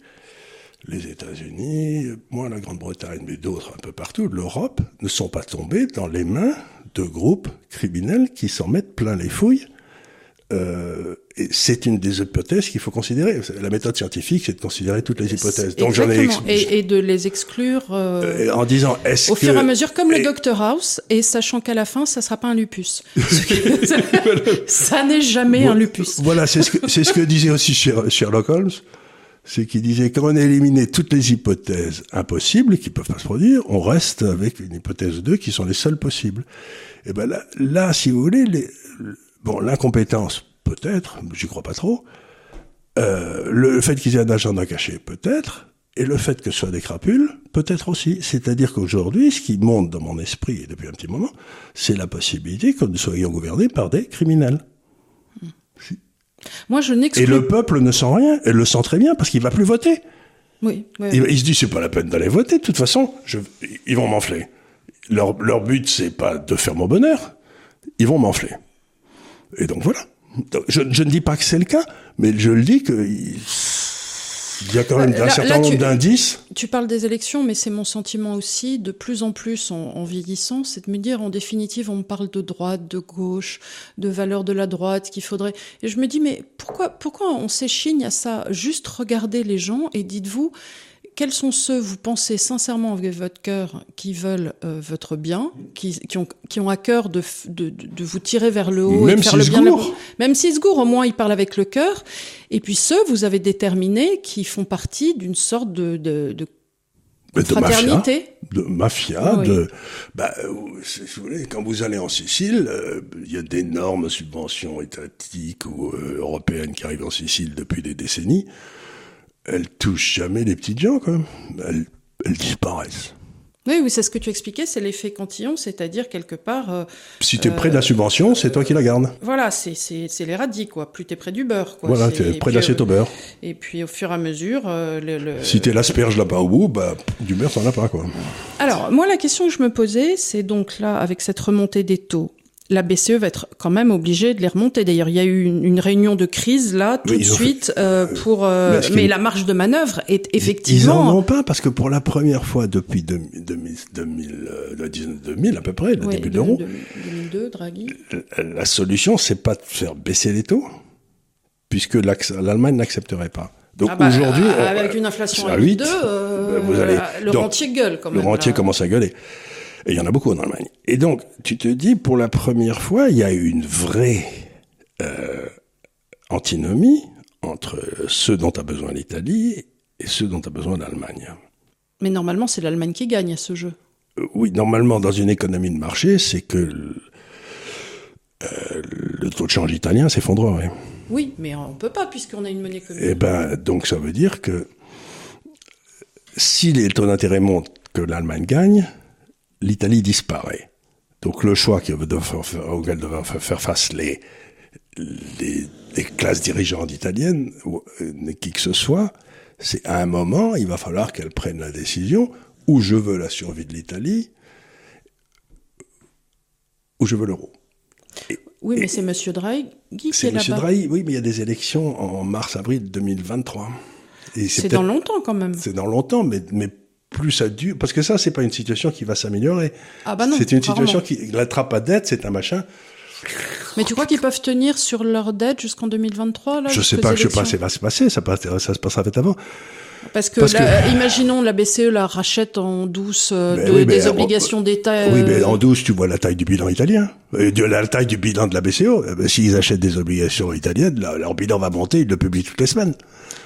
les États-Unis, moins la Grande-Bretagne, mais d'autres un peu partout, l'Europe, ne sont pas tombés dans les mains de groupes criminels qui s'en mettent plein les fouilles euh, et c'est une des hypothèses qu'il faut considérer. La méthode scientifique, c'est de considérer toutes les hypothèses. Donc j'en ai et, et de les exclure euh, euh, en disant est-ce au que fur et à mesure, comme le Dr House, et sachant qu'à la fin, ça sera pas un lupus. Ça n'est jamais un lupus. Voilà, c'est ce que c'est ce que disait aussi Sher- Sherlock Holmes, c'est qu'il disait quand on a éliminé toutes les hypothèses impossibles qui peuvent pas se produire, on reste avec une hypothèse ou deux qui sont les seules possibles. Et ben là, là, si vous voulez, bon, l'incompétence peut-être, j'y crois pas trop. Euh, le fait qu'ils aient un agenda caché peut-être. Et le fait que ce soit des crapules, peut-être aussi. C'est-à-dire qu'aujourd'hui, ce qui monte dans mon esprit depuis un petit moment, c'est la possibilité que nous soyons gouvernés par des criminels. Moi, je Et n'exclus. le peuple ne sent rien, et le sent très bien parce qu'il va plus voter. Oui, oui. Il, il se dit c'est pas la peine d'aller voter. De toute façon, je, ils vont m'enfler. Leur, leur but c'est pas de faire mon bonheur, ils vont m'enfler. Et donc voilà. Je, je ne dis pas que c'est le cas, mais je le dis que il, y a quand même un certain là, nombre d'indices. Tu parles des élections, mais c'est mon sentiment aussi, de plus en plus en, en vieillissant, c'est de me dire, en définitive, on me parle de droite, de gauche, de valeurs de la droite, qu'il faudrait. Et je me dis, mais pourquoi, pourquoi on s'échigne à ça? Juste regardez les gens et dites-vous, quels sont ceux, vous pensez sincèrement avec votre cœur, qui veulent euh, votre bien, qui, qui, ont, qui ont à cœur de, vous tirer vers le haut et Même de faire le bien. Même s'ils se gourent, au moins ils parlent avec le cœur. Et puis ceux, vous avez déterminés, qui font partie d'une sorte de, de, de mafia, fraternité. de mafia, Oui. de, bah, euh, si vous voulez, quand vous allez en Sicile, euh, il y a d'énormes subventions étatiques ou euh, européennes qui arrivent en Sicile depuis des décennies. Elles touchent jamais les petites gens, quoi. Elles, elles disparaissent. Oui, oui, c'est ce que tu expliquais, c'est l'effet cantillon, c'est-à-dire quelque part, euh, Si tu es près de la subvention, c'est toi qui la gardes. voilà, c'est les radis quoi. Plus t'es près du beurre, quoi. Voilà, tu es près de l'assiette euh, au beurre. Et puis au fur et à mesure, euh, le, le- Si t'es l'asperge là-bas au bout, bah, du beurre, t'en as pas, quoi. Alors, moi, la question que je me posais, c'est donc là, avec cette remontée des taux, la BCE va être quand même obligée de les remonter. D'ailleurs, il y a eu une, une réunion de crise là, tout Oui, de ils suite, euh, pour. euh, mais la marge de manœuvre est Ils en effectivement. ont pas parce que pour la première fois depuis 2000, 2000, 2000, euh, le 19 2000 à peu près, le début de- l'euro, de- 2002, Draghi. la- la solution, c'est pas de faire baisser les taux, puisque l'Allemagne n'accepterait pas. Donc Ah bah, aujourd'hui, euh, avec une inflation à à 8, 8, euh, vous allez- le donc, rentier gueule quand le même. rentier là. commence à gueuler. Et il y en a beaucoup en Allemagne. Et donc, tu te dis, pour la première fois, il y a une vraie euh, antinomie entre ceux dont a besoin l'Italie et ceux dont a besoin l'Allemagne. Mais normalement, c'est l'Allemagne qui gagne à ce jeu. Euh, Oui, normalement, dans une économie de marché, c'est que le, euh, le taux de change italien s'effondrerait. Oui, mais on peut pas puisqu'on a une monnaie commune. Eh ben, donc ça veut dire que si les taux d'intérêt montent, que l'Allemagne gagne, l'Italie disparaît. Donc le choix auquel doivent faire face les, les, les classes dirigeantes italiennes, ou euh, qui que ce soit, c'est à un moment, il va falloir qu'elles prennent la décision où je veux la survie de l'Italie, où je veux l'euro. Oui, mais c'est Monsieur Draghi qui C'est est M. là-bas. Draghi, oui, mais il y a des élections en mars-avril 2023. Et C'est dans longtemps quand même. c'est dans longtemps, mais, mais plus ça dure. Parce que ça, c'est pas une situation qui va s'améliorer. Ah bah non. c'est une situation qui. La trappe à dette, c'est un machin. Mais tu crois qu'ils peuvent tenir sur leur dette jusqu'en 2023 là je sais pas, je sais pas, ça va se passer, ça, passe- ça se passera peut-être avant. Parce que, la, imaginons la BCE la rachète en douce de, des obligations d'État. Oui, mais en douce, tu vois la taille du bilan italien, de la taille du bilan de la BCE. S'ils achètent des obligations italiennes, leur bilan va monter, ils le publient toutes les semaines.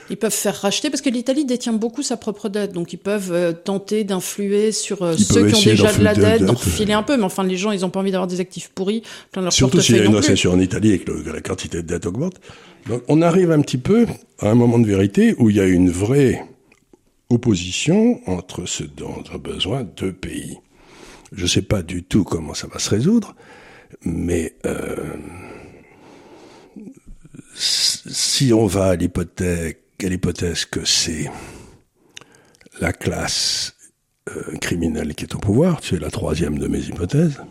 Ils peuvent faire racheter parce que l'Italie détient beaucoup sa propre dette, donc ils peuvent euh, tenter d'influer sur euh, ceux qui ont déjà de la dette, d'en refiler un peu. Mais enfin, les gens, ils ont pas envie d'avoir des actifs pourris plein leur Surtout s'il y a une récession en Italie et que la quantité de dette augmente. Donc, on arrive un petit peu à un moment de vérité où il y a une vraie opposition entre ce dont ont besoin deux pays. Je ne sais pas du tout comment ça va se résoudre, mais euh, si on va à l'hypothèse quelle hypothèse que c'est la classe euh, criminelle qui est au pouvoir, c'est la troisième de mes hypothèses,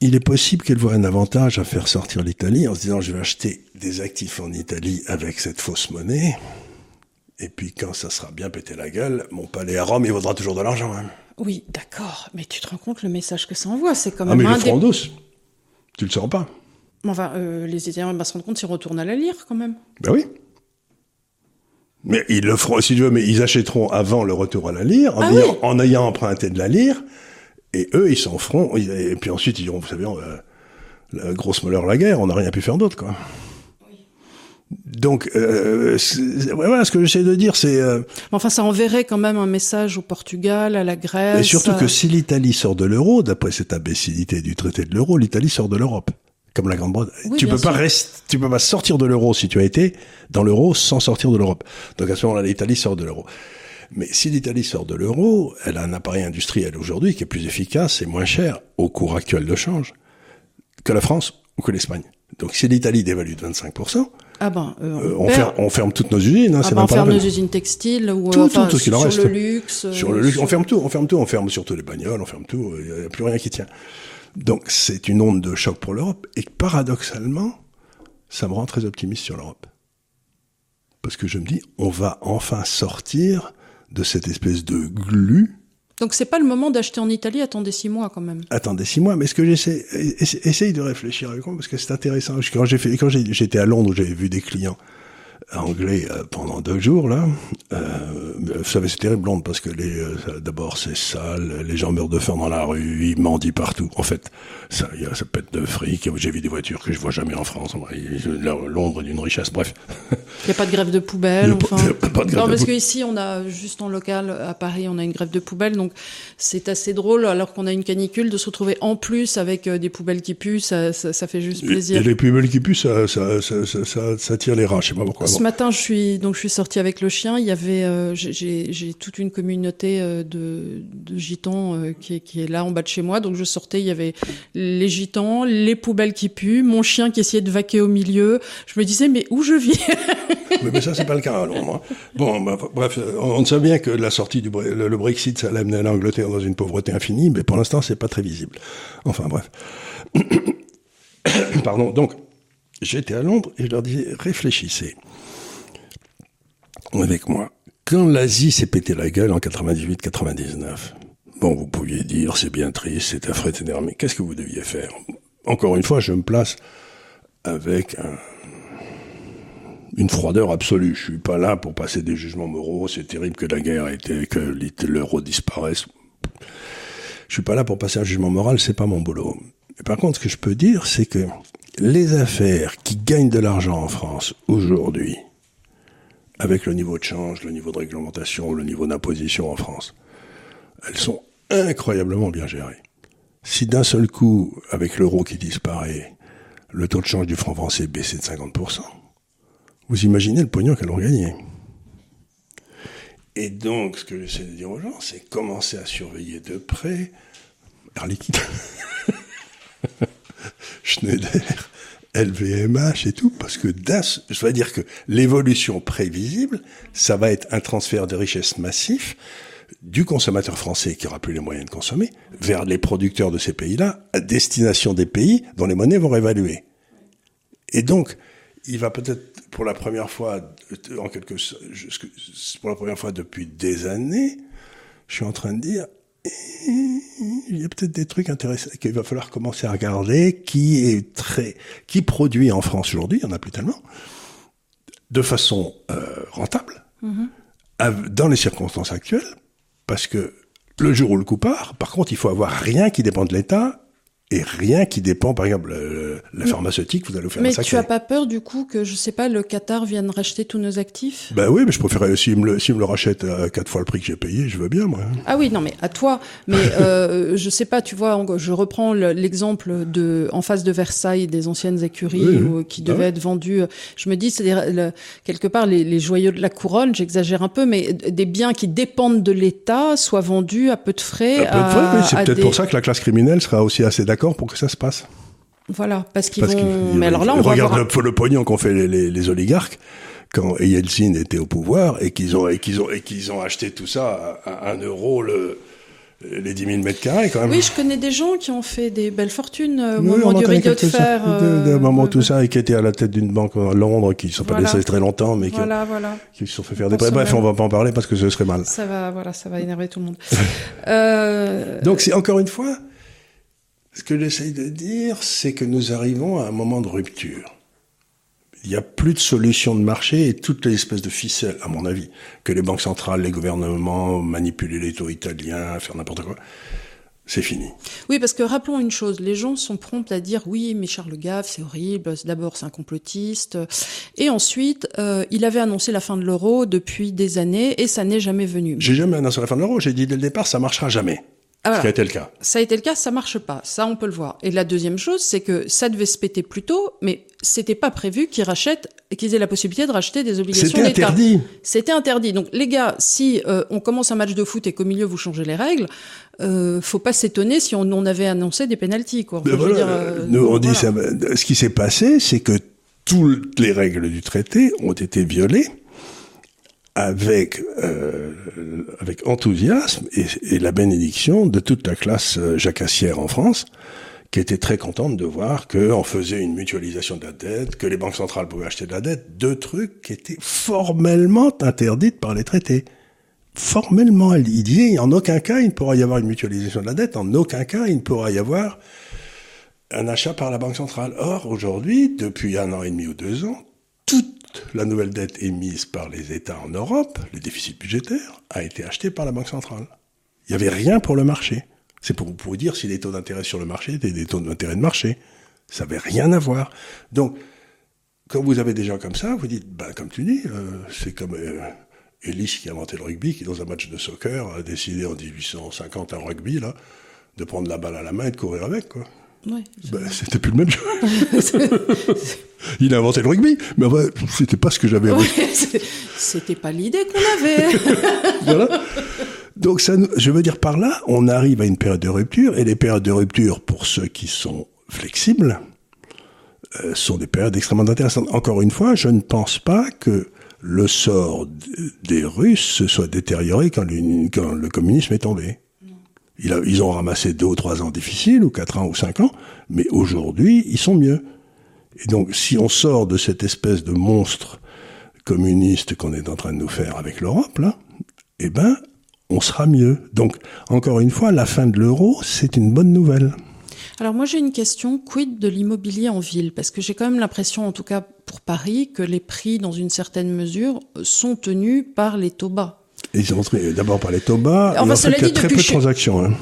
il est possible qu'elle voit un avantage à faire sortir l'Italie en se disant je vais acheter des actifs en Italie avec cette fausse monnaie, et puis quand ça sera bien pété la gueule, mon palais à Rome, il vaudra toujours de l'argent. Hein. Oui, d'accord, mais tu te rends compte le message que ça envoie, c'est quand même... Ah mais ils le douce, tu le sens pas. Enfin, euh, les Italiens vont se rendre compte s'ils retournent à la lire quand même. Ben oui. Mais ils le feront, si tu veux, mais ils achèteront avant le retour à la lire, en, ah ayant, en ayant, emprunté de la lire, et eux, ils s'en feront, et puis ensuite, ils diront, vous savez, euh, la grosse malheur la guerre, on n'a rien pu faire d'autre, quoi. Donc, euh, voilà, ce que j'essaie de dire, c'est... Euh, enfin, ça enverrait quand même un message au Portugal, à la Grèce... Et surtout que si l'Italie sort de l'euro, d'après cette imbécilité du traité de l'euro, l'Italie sort de l'Europe comme la Grande-Bretagne. tu peux pas rester, tu peux pas sortir de l'euro si tu as été dans l'euro sans sortir de l'Europe. Donc à ce moment-là, l'Italie sort de l'euro. Mais si l'Italie sort de l'euro, elle a un appareil industriel aujourd'hui qui est plus efficace et moins cher au cours actuel de change que la France ou que l'Espagne. Donc si l'Italie dévalue de 25%, ah ben, euh, euh, on, ferme, on, ferme, toutes nos usines. Hein, ah ben, on ferme nos usines textiles ou tout, tout, tout ce sur reste. le luxe. Sur le luxe, on ferme tout, on ferme tout, on ferme surtout les bagnoles, on ferme tout. Il n'y a plus rien qui tient. Donc c'est une onde de choc pour l'Europe. Et paradoxalement, ça me rend très optimiste sur l'Europe. Parce que je me dis, on va enfin sortir de cette espèce de glu. Donc c'est pas le moment d'acheter en Italie, attendez six mois quand même. Attendez six mois, mais ce que j'essaie, essaye de réfléchir avec moi parce que c'est intéressant. Quand j'ai fait, quand j'étais à Londres, j'avais vu des clients anglais euh, pendant deux jours là. Euh, vous savez, c'est terrible Londres parce que les, euh, d'abord c'est sale, les gens meurent de faim dans la rue, ils mendient partout. En fait, ça, y a, ça pète de fric. J'ai vu des voitures que je vois jamais en France. Londres d'une richesse. Bref. Il n'y a pas de grève de poubelle. Enfin. Pas, de grève non, parce qu'ici on a juste en local à Paris, on a une grève de poubelle, donc c'est assez drôle alors qu'on a une canicule de se retrouver en plus avec des poubelles qui puent, ça, ça, ça fait juste plaisir. Et, les poubelles qui puent, ça, ça, ça, ça, ça tire les rats. Je sais pas pourquoi ce matin, je suis donc je suis sortie avec le chien. Il y avait euh, j'ai toute une communauté euh, de, de gitans euh, qui, est, qui est là en bas de chez moi. Donc je sortais, il y avait les gitans, les poubelles qui puent, mon chien qui essayait de vaquer au milieu. Je me disais mais où je vis? Mais, ça c'est pas le cas à Londres. Hein. Bon, bah, bref, on, sait bien que la sortie du le, Brexit, ça allait amener l'Angleterre dans une pauvreté infinie, mais pour l'instant c'est pas très visible. Enfin bref. Pardon. Donc j'étais à Londres et je leur disais réfléchissez avec moi. Quand l'Asie s'est pété la gueule en 98-99, bon, vous pouviez dire c'est bien triste, c'est affreux, etc. Mais qu'est-ce que vous deviez faire? Encore une fois, je me place avec une froideur absolue. Je suis pas là pour passer des jugements moraux. C'est terrible que la guerre ait été, que l'euro disparaisse. Je suis pas là pour passer un jugement moral. C'est pas mon boulot. par contre, ce que je peux dire, c'est que les affaires qui gagnent de l'argent en France aujourd'hui, avec le niveau de change, le niveau de réglementation, le niveau d'imposition en France. Elles sont incroyablement bien gérées. Si d'un seul coup, avec l'euro qui disparaît, le taux de change du franc français baissait de 50%, vous imaginez le pognon qu'elles ont gagné. Et donc, ce que j'essaie de dire aux gens, c'est commencer à surveiller de près Air Liquide, Schneider, LVMH et tout, parce que DAS, je veux dire que l'évolution prévisible, ça va être un transfert de richesse massif du consommateur français qui aura plus les moyens de consommer vers les producteurs de ces pays-là à destination des pays dont les monnaies vont réévaluer. Et donc, il va peut-être pour la première fois, en quelque, pour la première fois depuis des années, je suis en train de dire, il y a peut-être des trucs intéressants qu'il va falloir commencer à regarder, qui est très, qui produit en France aujourd'hui, il n'y en a plus tellement, de façon euh, rentable, av- dans les circonstances actuelles, parce que le jour où le coup part, par contre, il faut avoir rien qui dépend de l'État et rien qui dépend, par exemple, euh, la pharmaceutique, vous allez vous faire Mais tu as pas peur du coup que je sais pas le Qatar vienne racheter tous nos actifs? Ben oui, mais je préférerais, s'il me, le- s'il me le rachète à quatre fois le prix que j'ai payé, je veux bien, moi. Ah oui, non, mais à toi. Mais euh, je sais pas, tu vois, je reprends le- l'exemple de en face de Versailles des anciennes écuries Oui, oui. où- qui Ah devaient être vendues. Je me dis, c'est quelque part les, les joyaux de la couronne. J'exagère un peu, mais des biens qui dépendent de l'État soient vendus à peu de frais. À peu à, près, oui, c'est peut-être des- pour ça que la classe criminelle sera aussi assez d'accord pour que ça se passe. Voilà, parce qu'ils vont. qu'ils- mais alors là, on va regarde avoir. le, le pognon qu'ont fait les, les- les oligarques quand Yeltsin était au pouvoir et qu'ils ont et qu'ils ont et qu'ils ont acheté tout ça à, un euro le les 10 000 mètres carrés quand même. Oui, je connais des gens qui ont fait des belles fortunes euh, au Oui, moment du rideau de fer. Euh, moment euh, tout ça et qui était à la tête d'une banque à Londres qui ne sont pas Voilà. laissés très longtemps mais qui, ont- Voilà, voilà. qui se sont fait faire des prêts. Bref, on va pas en parler parce que ce serait mal. Ça va, voilà, ça va énerver tout le monde. euh, Donc c'est encore une fois, ce que j'essaye de dire, c'est que nous arrivons à un moment de rupture. Il n'y a plus de solution de marché et toutes les espèces de ficelles, à mon avis, que les banques centrales, les gouvernements, manipuler les taux italiens, faire n'importe quoi, c'est fini. Oui, parce que rappelons une chose, les gens sont prompts à dire oui, mais Charles Gave, c'est horrible, d'abord c'est un complotiste, et ensuite euh, il avait annoncé la fin de l'euro depuis des années et ça n'est jamais venu. J'ai jamais annoncé la fin de l'euro, j'ai dit dès le départ, ça marchera jamais. Ah, Ce qui a été le cas. Ça a été le cas, ça marche pas, ça on peut le voir. Et la deuxième chose, c'est que ça devait se péter plus tôt, mais c'était pas prévu qu'ils rachètent, qu'ils aient la possibilité de racheter des obligations C'était interdit. C'était interdit. Donc les gars, si euh, on commence un match de foot et qu'au milieu vous changez les règles, euh, faut pas s'étonner si on, on avait annoncé des pénalties. Quoi. Enfin, je veux voilà, dire, euh, nous, on dit ça, ce qui s'est passé, c'est que toutes les règles du traité ont été violées avec euh, avec enthousiasme et, la bénédiction de toute la classe euh, jacassière en France, qui était très contente de voir qu'on faisait une mutualisation de la dette, que les banques centrales pouvaient acheter de la dette, deux trucs qui étaient formellement interdits par les traités. Formellement, il disait en aucun cas il ne pourra y avoir une mutualisation de la dette, en aucun cas il ne pourra y avoir un achat par la Banque centrale. Or, aujourd'hui, depuis un an et demi ou deux ans, la nouvelle dette émise par les États en Europe, les déficits budgétaires, a été achetée par la Banque centrale. Il n'y avait rien pour le marché. C'est pour, vous dire si les taux d'intérêt sur le marché étaient des taux d'intérêt de marché. Ça n'avait rien à voir. Donc, quand vous avez des gens comme ça, vous dites, bah, comme tu dis, euh, c'est comme euh, Ellis qui a inventé le rugby, qui dans un match de soccer a décidé en 1850 un rugby, là, de prendre la balle à la main et de courir avec, quoi. Ouais. Ben, c'était plus le même jeu. Il a inventé le rugby, mais enfin, c'était pas ce que j'avais. Ouais, C'était pas l'idée qu'on avait. Voilà. Donc, ça, nous- je veux dire par là, on arrive à une période de rupture, et les périodes de rupture, pour ceux qui sont flexibles, euh, sont des périodes extrêmement intéressantes. Encore une fois, je ne pense pas que le sort des Russes se soit détérioré quand le communisme est tombé. Ils ont ramassé deux ou trois ans difficiles, ou quatre ans ou cinq ans, mais aujourd'hui, ils sont mieux. Et donc, si on sort de cette espèce de monstre communiste qu'on est en train de nous faire avec l'Europe, eh ben, on sera mieux. Donc, encore une fois, la fin de l'euro, c'est une bonne nouvelle. Alors moi j'ai une question, quid de l'immobilier en ville? Parce que j'ai quand même l'impression, en tout cas pour Paris, que les prix, dans une certaine mesure, sont tenus par les taux bas. Ils ont d'abord par les bas, Enfin, en cela fait, il y a dit, très peu de je- transactions. Hein.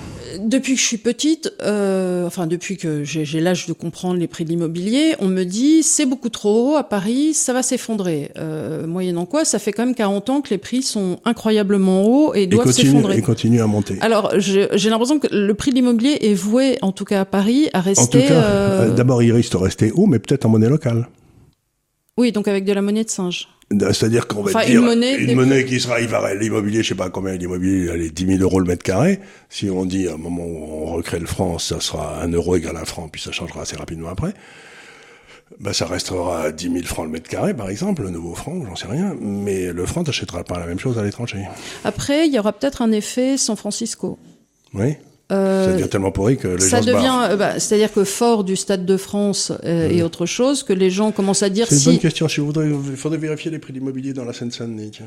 Depuis que je suis petite, euh, enfin depuis que j'ai l'âge de comprendre les prix de l'immobilier, on me dit c'est beaucoup trop haut à Paris, ça va s'effondrer. Euh, moyennant quoi, ça fait quand même 40 ans que les prix sont incroyablement hauts et doivent s'effondrer. et continue à monter. Alors j'ai l'impression que le prix de l'immobilier est voué, en tout cas à Paris, à en rester. tout cas, euh, d'abord, il risque de rester haut, mais peut-être en monnaie locale. Oui, donc avec de la monnaie de singe. C'est-à-dire qu'on va Enfin, dire une monnaie une monnaie qui sera, l'immobilier, je sais pas combien l'immobilier, elle est 10 000 euros le mètre carré. Si on dit à un moment où on recrée le franc, ça sera un euro égal à un franc, puis ça changera assez rapidement après. Ben, ça restera à 10 000 francs le mètre carré, par exemple, le nouveau franc, j'en sais rien. Mais le franc, t'achèteras pas la même chose à l'étranger. Après, il y aura peut-être un effet San Francisco. Oui. Euh, ça devient tellement pourri que les ça gens devient, euh, bah, c'est-à-dire que fort du Stade de France euh, et autre chose, que les gens commencent à dire C'est une si. bonne question. Si vous voudrez, il faudrait vérifier les prix de l'immobilier dans la Seine-Saint-Denis.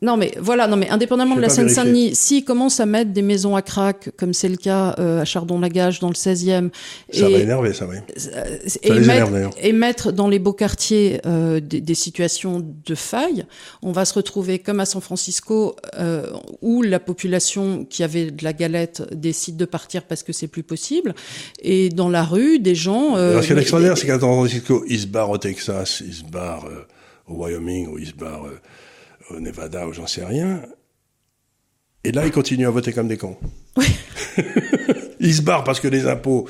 Non, mais voilà, non, mais indépendamment de la Seine-Saint-Denis, s'ils commencent à mettre des maisons à crack, comme c'est le cas euh, à Chardon-Lagage dans le 16e, Ça et, va énerver, ça, oui. euh, Ça et, les mettre, énerve, et mettre dans les beaux quartiers euh, des, des situations de faille, on va se retrouver comme à San Francisco, euh, où la population qui avait de la galette décide de partir parce que c'est plus possible, et dans la rue, des gens... euh, Alors, ce qui est extraordinaire, c'est qu'à San Francisco, ils se barrent au Texas, ils se barrent euh, au Wyoming, ou ils se barrent euh, au Nevada, ou j'en sais rien. Et là, ils continuent à voter comme des cons. Oui. ils se barrent parce que les impôts,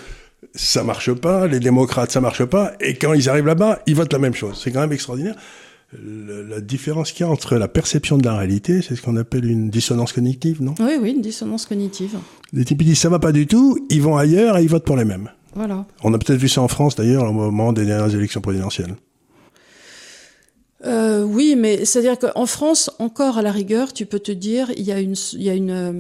ça marche pas, les démocrates, ça marche pas, et quand ils arrivent là-bas, ils votent la même chose. C'est quand même extraordinaire. Le- la différence qu'il y a entre la perception de la réalité, c'est ce qu'on appelle une dissonance cognitive, non? Oui, oui, une dissonance cognitive. Les types ils disent ça va pas du tout, ils vont ailleurs et ils votent pour les mêmes. Voilà. On a peut-être vu ça en France d'ailleurs au moment des dernières élections présidentielles. Euh, oui, mais c'est-à-dire qu'en France, encore à la rigueur, tu peux te dire, il y a une, il y a une, euh,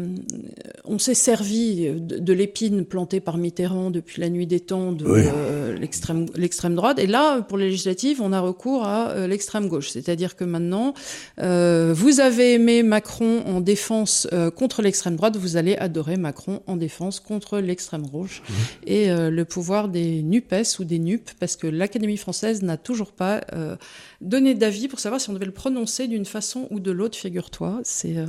on s'est servi de, de l'épine plantée par Mitterrand depuis la nuit des temps de Oui. euh, l'extrême, l'extrême droite, et là, pour les législatives, on a recours à euh, l'extrême gauche. C'est-à-dire que maintenant, vous avez aimé Macron en défense contre l'extrême droite, vous allez adorer Macron en défense contre l'extrême gauche et euh, le pouvoir des Nupes ou des NUP, parce que l'Académie française n'a toujours pas donné d'avis pour savoir si on devait le prononcer d'une façon ou de l'autre, figure-toi. C'est euh,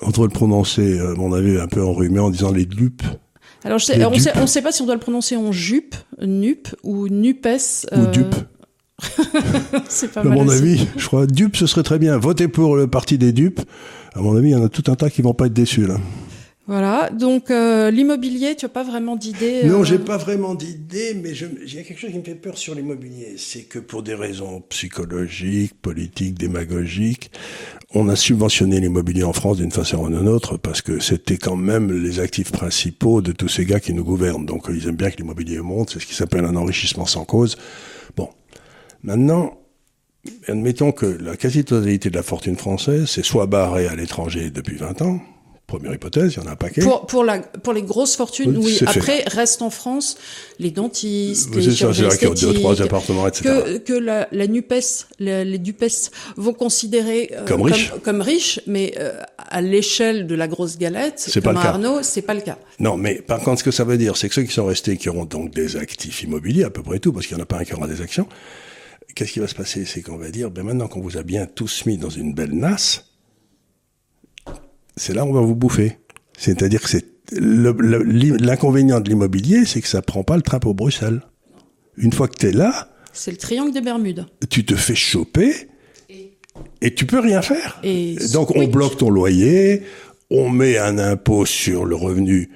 Entre le prononcer, euh, à mon avis, un peu enrhumé en disant les dupes alors je sais, on sait, on sait pas si on doit le prononcer en jupe, nup ou nupes. ou euh, dupes. C'est pas À mal. mon aussi. avis, je crois, dupes, ce serait très bien. Votez pour le parti des dupes. À mon avis, il y en a tout un tas qui vont pas être déçus là. Voilà. Donc euh, l'immobilier, tu as pas vraiment d'idée. Non, euh, j'ai pas vraiment d'idée, mais il y a quelque chose qui me fait peur sur l'immobilier. C'est que pour des raisons psychologiques, politiques, démagogiques, on a subventionné l'immobilier en France d'une façon ou d'une autre parce que c'était quand même les actifs principaux de tous ces gars qui nous gouvernent. Donc ils aiment bien que l'immobilier monte, c'est ce qui s'appelle un enrichissement sans cause. Bon. Maintenant, admettons que la quasi-totalité de la fortune française c'est soit barrée à l'étranger depuis 20 ans. Première hypothèse, il y en a un paquet. Pour, pour, la, pour les grosses fortunes, Oui, oui. Après, restent en France les dentistes, les chirurgiens deux, trois appartements, etc. que, que la, la NUPES, les, les DUPES vont considérer euh, Comme riches. comme, comme riches, mais euh, à l'échelle de la grosse galette, C'est comme pas à le cas. Arnaud, c'est pas le cas. Non, mais par contre, ce que ça veut dire, c'est que ceux qui sont restés, qui auront donc des actifs immobiliers, à peu près tout, parce qu'il n'y en a pas un qui aura des actions, qu'est-ce qui va se passer? C'est qu'on va dire, ben maintenant qu'on vous a bien tous mis dans une belle nasse, c'est là où on va vous bouffer. C'est-à-dire que c'est l'inconvénient de l'immobilier, c'est que ça prend pas le train pour Bruxelles. Une fois que tu es là, C'est le triangle des Bermudes. tu te fais choper et tu peux rien faire. Et Donc on oui. bloque ton loyer, on met un impôt sur le revenu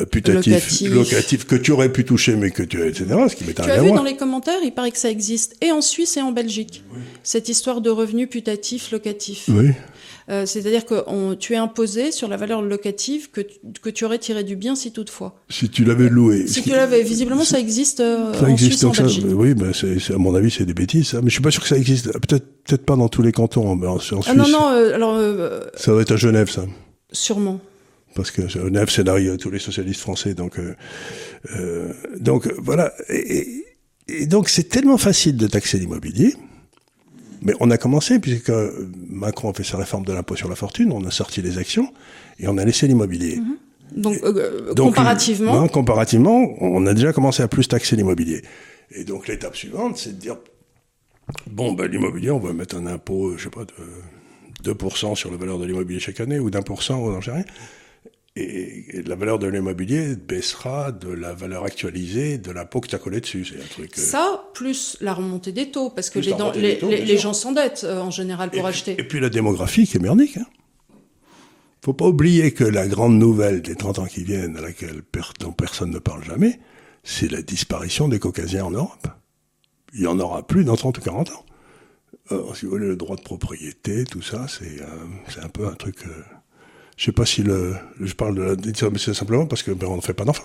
euh, putatif, Locatif. locatif, que tu aurais pu toucher mais que tu etc. Ce qui Tu as vu dans les commentaires, il paraît que ça existe, et en Suisse et en Belgique, cette histoire de revenu putatif locatif. Oui. Euh, C'est-à-dire que on- tu es imposé sur la valeur locative que, tu- que tu aurais tiré du bien si toutefois. Si tu l'avais loué. Si tu l'avais, visiblement ça existe euh, Ça en existe Suisse en ça. Belgique. Oui, ben c'est, à mon avis c'est des bêtises. Ça. Mais je suis pas sûr que ça existe. Peut-être peut-être pas dans tous les cantons. Mais en, en Suisse, Ah non, non, euh, alors euh, ça doit être à Genève ça. sûrement. parce que Genève, y a tous les socialistes français. Donc, euh, euh, donc voilà. Et- et donc, c'est tellement facile de taxer l'immobilier. Mais on a commencé, puisque Macron a fait sa réforme de l'impôt sur la fortune, on a sorti les actions et on a laissé l'immobilier. Donc, euh, Donc, comparativement, hein, comparativement, on a déjà commencé à plus taxer l'immobilier. Et donc l'étape suivante, c'est de dire bon, ben, l'immobilier, on va mettre un impôt, je sais pas, de 2% sur la valeur de l'immobilier chaque année, ou d'un pour cent, ou j'en sais rien. Et, et la valeur de l'immobilier baissera de la valeur actualisée de l'impôt que tu as collé dessus. C'est un truc. euh, ça plus la remontée des taux, parce que les, remontée les, taux, les- gens s'endettent euh, en général pour et, acheter. Et puis la démographie qui est merdique. Hein. Faut pas oublier que la grande nouvelle des 30 ans qui viennent, à laquelle dont personne ne parle jamais, c'est la disparition des Caucasiens en Europe. Il y en aura plus dans 30 ou 40 ans. Alors, si vous voulez, le droit de propriété, tout ça, c'est euh, c'est un peu un truc... je sais pas si le... Je parle de la... mais C'est simplement parce que ben, on ne fait pas d'enfants.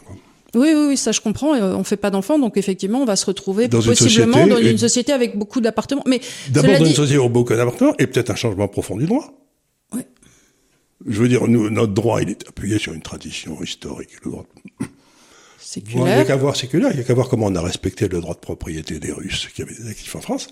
Oui, oui, oui, ça je comprends. euh, On fait pas d'enfants, donc effectivement, on va se retrouver Dans une possiblement société, dans une société avec beaucoup d'appartements. Mais D'abord dans une société au beaucoup d'appartements et peut-être un changement profond du droit. Ouais. Je veux dire, nous, notre droit, il est appuyé sur une tradition historique. Le droit séculaire. il n'y a qu'à voir séculaire, il n'y a qu'à voir comment on a respecté le droit de propriété des Russes qui avaient des actifs en France.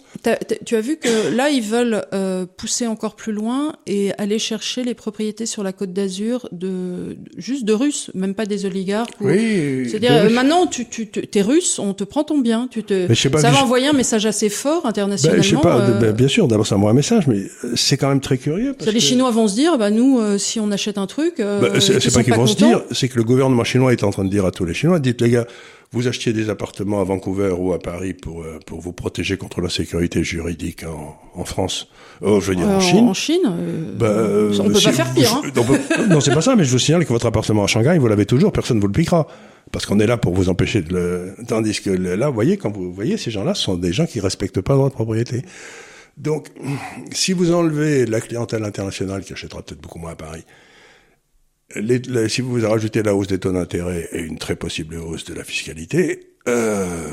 tu as vu que là, ils veulent euh, pousser encore plus loin et aller chercher les propriétés sur la côte d'Azur de juste de Russes, même pas des oligarques. Oui. C'est-à-dire maintenant, tu, tu, es russe, on te prend ton bien. Tu te, ça va envoyer un message assez fort internationalement. Ben, je sais pas. Euh, ben, bien sûr, d'abord ça envoie un message, mais euh, c'est quand même très curieux. Parce les Chinois vont se dire, bah nous, si on achète un truc, ben, c'est pas qu'ils vont se dire, c'est que le gouvernement chinois est en train de dire à tous les Chinois dites les gars, vous achetiez des appartements à Vancouver ou à Paris pour euh, pour vous protéger contre la sécurité juridique en, en France, oh, je veux dire en euh, Chine. En Chine, euh, bah, on peut pas faire pire. Hein. non, c'est pas ça, mais je vous signale que votre appartement à Shanghai, vous l'avez toujours, personne vous le piquera. Parce qu'on est là pour vous empêcher de le... Tandis que là, vous voyez, quand vous voyez, ces gens-là sont des gens qui respectent pas le droit de propriété. Donc, si vous enlevez la clientèle internationale qui achètera peut-être beaucoup moins à Paris, si vous rajoutez la hausse des taux d'intérêt et une très possible hausse de la fiscalité, euh,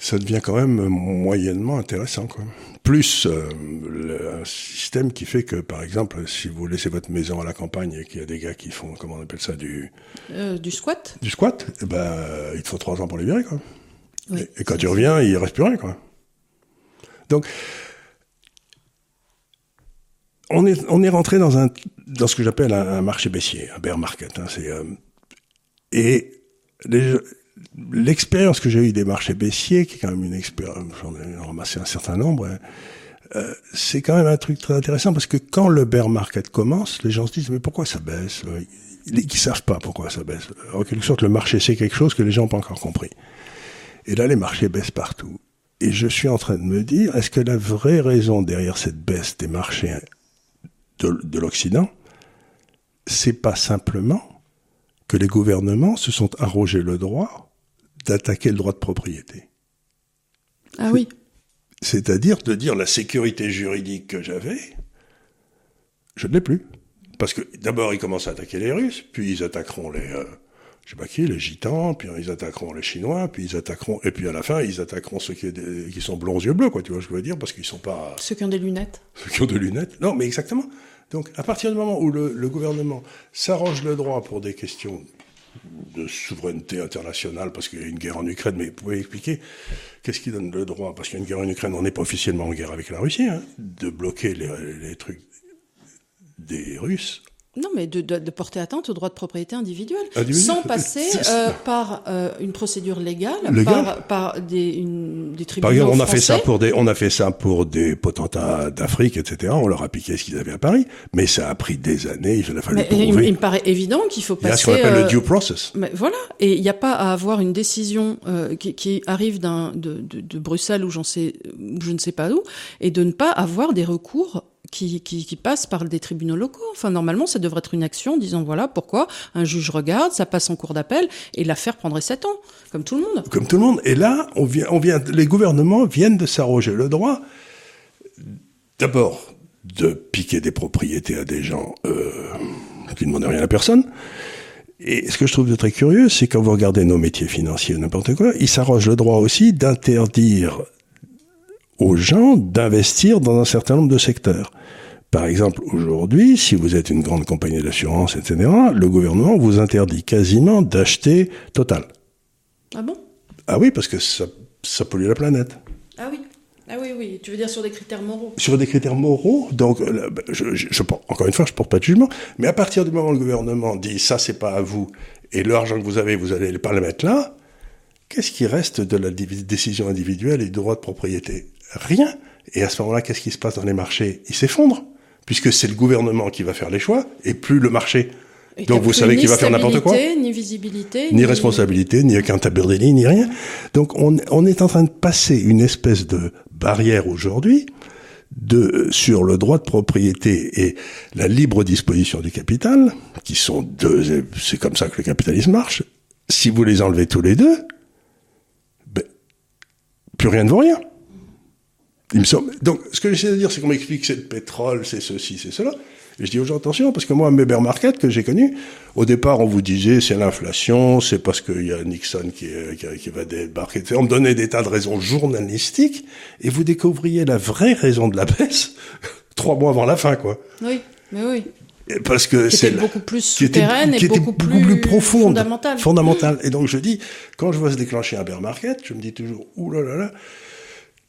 ça devient quand même moyennement intéressant. Quoi. Plus euh, le, un système qui fait que, par exemple, si vous laissez votre maison à la campagne et qu'il y a des gars qui font, comment on appelle ça, du... Euh, du squat? Du squat, eh ben, il te faut trois ans pour les virer. Quoi. et, et, quand tu reviens, il reste plus rien. Quoi. Donc, on est, on est rentré dans, un, dans ce que j'appelle un, marché baissier, un bear market. Hein, c'est, euh, et l'expérience que j'ai eue des marchés baissiers, qui est quand même une expérience, j'en ai ramassé un certain nombre, hein, euh, c'est quand même un truc très intéressant parce que quand le bear market commence, les gens se disent mais pourquoi ça baisse Ils ne savent pas pourquoi ça baisse. En quelque sorte, le marché c'est quelque chose que les gens n'ont pas encore compris. Et là, les marchés baissent partout. Et je suis en train de me dire, est-ce que la vraie raison derrière cette baisse des marchés de, l'Occident, c'est pas simplement que les gouvernements se sont arrogés le droit d'attaquer le droit de propriété. Ah oui. C'est-à-dire de dire la sécurité juridique que j'avais, je ne l'ai plus. Parce que d'abord, ils commencent à attaquer les Russes, puis ils attaqueront les, euh, je sais pas qui, les Gitans, puis ils attaqueront les Chinois, puis ils attaqueront, et puis à la fin, ils attaqueront ceux qui, qui sont blonds aux yeux bleus, quoi, tu vois ce que je veux dire, parce qu'ils sont pas... Ceux qui ont des lunettes. Ceux qui ont des lunettes. Non, mais exactement. Donc, à partir du moment où le, gouvernement s'arrange le droit pour des questions de souveraineté internationale, parce qu'il y a une guerre en Ukraine, mais vous pouvez expliquer qu'est-ce qui donne le droit, parce qu'il y a une guerre en Ukraine, on n'est pas officiellement en guerre avec la Russie, hein, de bloquer les, les trucs des Russes non, mais de, de, de, porter atteinte au droit de propriété individuelle, sans passer euh, par euh, une procédure légale, par, par des, une, des tribunaux Par exemple, on a fait ça pour des, on a fait ça pour des potentats d'Afrique, etc. On leur a piqué ce qu'ils avaient à Paris, mais ça a pris des années. Il a fallu mais, il, il, me paraît évident qu'il faut passer. Il y a ce qu'on appelle le euh, due process. Mais voilà, et il n'y a pas à avoir une décision euh, qui, qui, arrive d'un de, de, de, Bruxelles ou j'en sais, je ne sais pas où, et de ne pas avoir des recours qui, passe par des tribunaux locaux. Enfin, normalement, ça devrait être une action disant voilà pourquoi un juge regarde, ça passe en cours d'appel et l'affaire prendrait sept ans, comme tout le monde. Comme tout le monde. Et là, on vient, on vient, les gouvernements viennent de s'arroger le droit, d'abord, de piquer des propriétés à des gens euh, qui ne demandent rien à personne. Et ce que je trouve de très curieux, c'est quand vous regardez nos métiers financiers, n'importe quoi, ils s'arrogent le droit aussi d'interdire aux gens d'investir dans un certain nombre de secteurs. Par exemple, aujourd'hui, si vous êtes une grande compagnie d'assurance, etc., le gouvernement vous interdit quasiment d'acheter Total. Ah bon? Ah oui, parce que ça, ça pollue la planète. Ah oui. Ah oui, oui, tu veux dire sur des critères moraux? Sur des critères moraux, donc euh, ben, je, je, je, encore une fois, je porte pas de jugement, mais à partir du moment où le gouvernement dit ça c'est pas à vous et l'argent que vous avez, vous allez pas le mettre là, qu'est-ce qui reste de la décision individuelle et du droit de propriété? Rien. Et à ce moment-là, qu'est-ce qui se passe dans les marchés? Ils s'effondrent puisque c'est le gouvernement qui va faire les choix et plus le marché. Donc vous savez qu'il va faire n'importe quoi. Ni visibilité, ni, responsabilité, ni accountability, ni rien. Donc on, on, est en train de passer une espèce de barrière aujourd'hui de sur le droit de propriété et la libre disposition du capital, qui sont deux, c'est comme ça que le capitalisme marche. Si vous les enlevez tous les deux, ben, plus rien ne vaut rien. Il me semble. Donc, ce que j'essaie de dire, c'est qu'on m'explique que c'est le pétrole, c'est ceci, c'est cela. Et je dis aux gens, attention, parce que moi, mes bear market que j'ai connu, au départ, on vous disait, c'est l'inflation, c'est parce qu'il y a Nixon qui, qui, qui, va débarquer. On me donnait des tas de raisons journalistiques, et vous découvriez la vraie raison de la baisse trois mois avant la fin, quoi. Oui, mais oui. parce que c'est beaucoup plus qui était- souterraine qui et beaucoup, beaucoup plus profonde, fondamentale. fondamentale. Et donc je dis, quand je vois se déclencher un bear market, je me dis toujours, ouh là là là,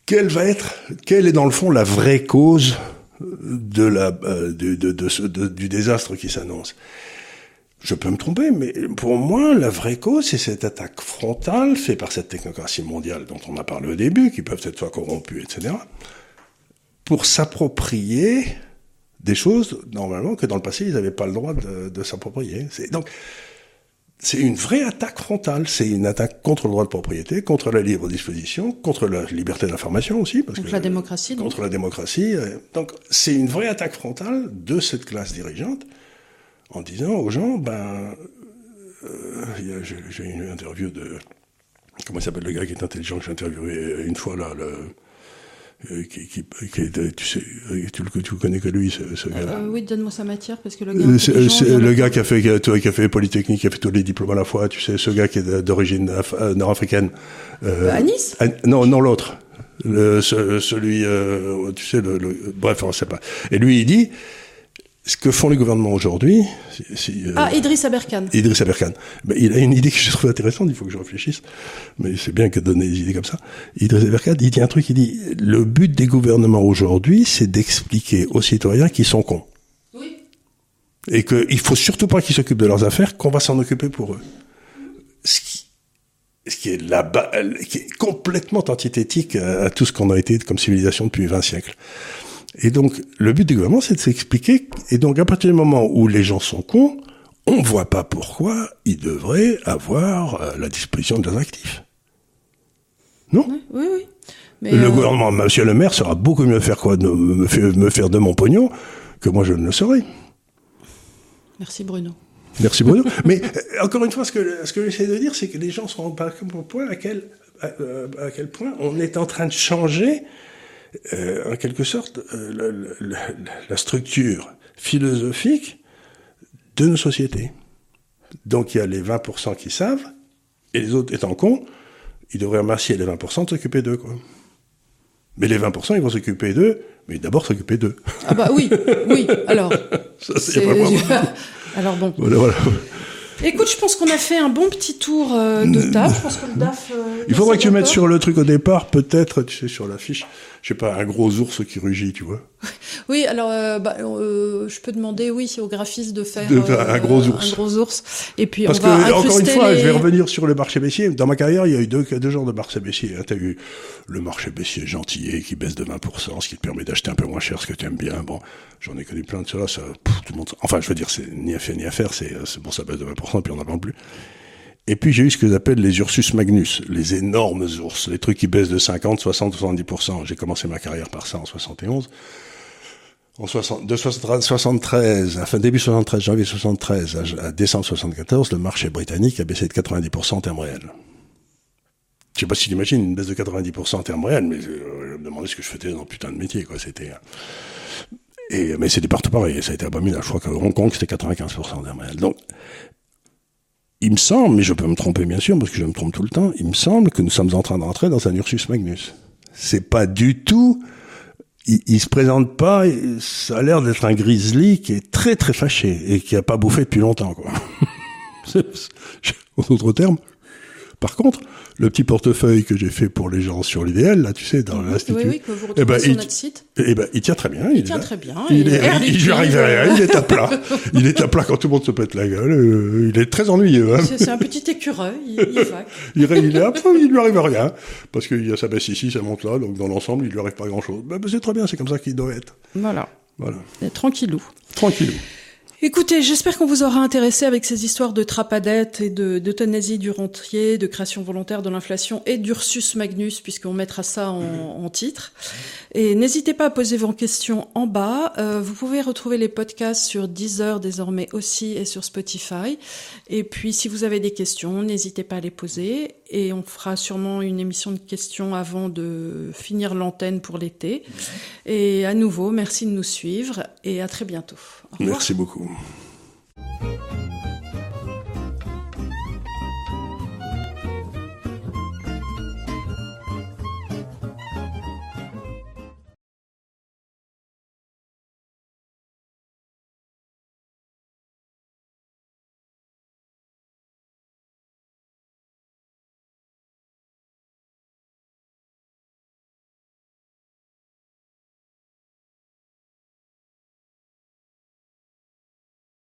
quelle va être, quelle est dans le fond la vraie cause de la, euh, de- du désastre qui s'annonce? Je peux me tromper, mais pour moi, la vraie cause, c'est cette attaque frontale faite par cette technocratie mondiale dont on a parlé au début, qui peuvent être soit corrompues, etc., pour s'approprier des choses, normalement, que dans le passé, ils n'avaient pas le droit de, de s'approprier. Donc, c'est une vraie attaque frontale. C'est une attaque contre le droit de propriété, contre la libre disposition, contre la liberté d'information aussi. Parce Donc que, la démocratie, donc. Contre la démocratie. Donc, c'est une vraie attaque frontale de cette classe dirigeante en disant aux gens, ben, euh, j'ai eu une interview de, comment s'appelle le gars qui est intelligent que j'ai interviewé une fois là, le, qui, qui, qui est, tu sais, euh, tu, le- tu le connais que lui, ce, ce gars. Euh, oui, donne-moi sa matière parce que le gars. Euh, c'est- le pas. gars qui a fait qui a, qui a fait Polytechnique, qui a fait tous les diplômes à la fois, tu sais, ce gars qui est d'origine af- euh, nord-africaine. Euh, À Nice à- Non, non l'autre. Le, ce- celui, euh, tu sais, le, le- bref, on sait pas. Et lui, il dit, ce que font les gouvernements aujourd'hui, euh, Ah, Idriss Aberkan. Idriss Aberkan. Ben, il a une idée que je trouve intéressante, il faut que je réfléchisse. Mais c'est bien que de donner des idées comme ça. Idriss Aberkan, il dit un truc, il dit, le but des gouvernements aujourd'hui, c'est d'expliquer aux citoyens qu'ils sont cons. Oui. Et qu'il faut surtout pas qu'ils s'occupent de leurs affaires, qu'on va s'en occuper pour eux. Ce qui, ce qui est là qui est complètement antithétique à, à tout ce qu'on a été comme civilisation depuis 20 siècles. Et donc, le but du gouvernement, c'est de s'expliquer. Et donc, à partir du moment où les gens sont cons, on voit pas pourquoi ils devraient avoir euh, la disposition de leurs actifs. Non Oui, oui, oui. Mais, Le euh, gouvernement, monsieur le maire, saura beaucoup mieux faire quoi, de me, faire- me faire de mon pognon que moi je ne le saurais. Merci Bruno. Merci Bruno. Mais euh, encore une fois, ce que, ce que j'essaie de dire, c'est que les gens se rendent pas compte à quel, à, à quel point on est en train de changer, en quelque sorte, euh, la, la- la- la structure philosophique de nos sociétés. Donc il y a les 20% qui savent, et les autres étant cons, ils devraient remercier les 20% de s'occuper d'eux. Quoi. Mais les 20%, ils vont s'occuper d'eux, mais d'abord s'occuper d'eux. Ah bah oui, oui. Alors. Ça, c'est c'est- vraiment... Alors bon. Voilà, voilà. Écoute, je pense qu'on a fait un bon petit tour euh, de table. Je pense que le DAF. euh, Il faudrait que tu mettes sur le truc au départ, peut-être, tu sais, sur l'affiche, je sais pas, un gros ours qui rugit, tu vois. Oui, alors euh, bah, euh, je peux demander, oui, au graphiste de faire, De un gros ours. un gros ours. Et puis Parce on que, va encore une fois, les- je vais revenir sur le marché baissier. Dans ma carrière, il y a eu deux, deux genres de marché baissier. Tu as eu le marché baissier gentillet qui baisse de 20%, ce qui te permet d'acheter un peu moins cher ce que tu aimes bien. Bon, j'en ai connu plein de cela. Ça, pff, tout le monde, enfin, je veux dire, c'est ni à faire ni à faire. C'est bon, ça baisse de 20%, puis on n'en parle plus. Et puis j'ai eu ce que j'appelle les Ursus Magnus, les énormes ours, les trucs qui baissent de 50, 60, 70%. J'ai commencé ma carrière par ça en 71. En 60, de 73, 73, enfin début 73, janvier 73 à, à décembre 74, le marché britannique a baissé de 90% en termes réels. Je sais pas si tu imagines une baisse de 90% en termes réels, mais euh, je me demandais ce que je faisais dans le putain de métier, quoi. C'était, euh, et, mais c'était partout pareil, ça a été abominable. Je crois qu'à Hong Kong, c'était 95% en termes réels. Donc, il me semble, mais je peux me tromper bien sûr, parce que je me trompe tout le temps, il me semble que nous sommes en train d'entrer dans un Ursus Magnus. C'est pas du tout, il, il se présente pas, ça a l'air d'être un grizzly qui est très très fâché et qui a pas bouffé depuis longtemps, quoi. En d'autres termes. Par contre, le petit portefeuille que j'ai fait pour les gens sur l'idéal, là, tu sais, dans l'institut. Oui, oui, que vous retrouvez Eh ben, sur il- notre site. Eh ben, il tient très bien. Il est tient très bien. Il, est, il, arrive à rien, il est à plat. Il est à plat quand tout le monde se pète la gueule. euh, il est très ennuyeux. Hein. C'est un petit écureuil, il, il. Il, est à plat, il lui arrive à rien. Parce qu'il y a sa baisse ici, ça monte là, donc dans l'ensemble, il lui arrive pas grand chose. Ben, ben, c'est très bien, c'est comme ça qu'il doit être. Voilà, Voilà. Et tranquillou. Tranquille. Écoutez, j'espère qu'on vous aura intéressé avec ces histoires de trapadette et de d'euthanasie du rentier, de création volontaire de l'inflation et d'Ursus Magnus, puisqu'on mettra ça en, en titre. Et n'hésitez pas à poser vos questions en bas. Euh, vous pouvez retrouver les podcasts sur Deezer désormais aussi et sur Spotify. Et puis, si vous avez des questions, n'hésitez pas à les poser. Et on fera sûrement une émission de questions avant de finir l'antenne pour l'été. Et à nouveau, merci de nous suivre et à très bientôt. Merci beaucoup.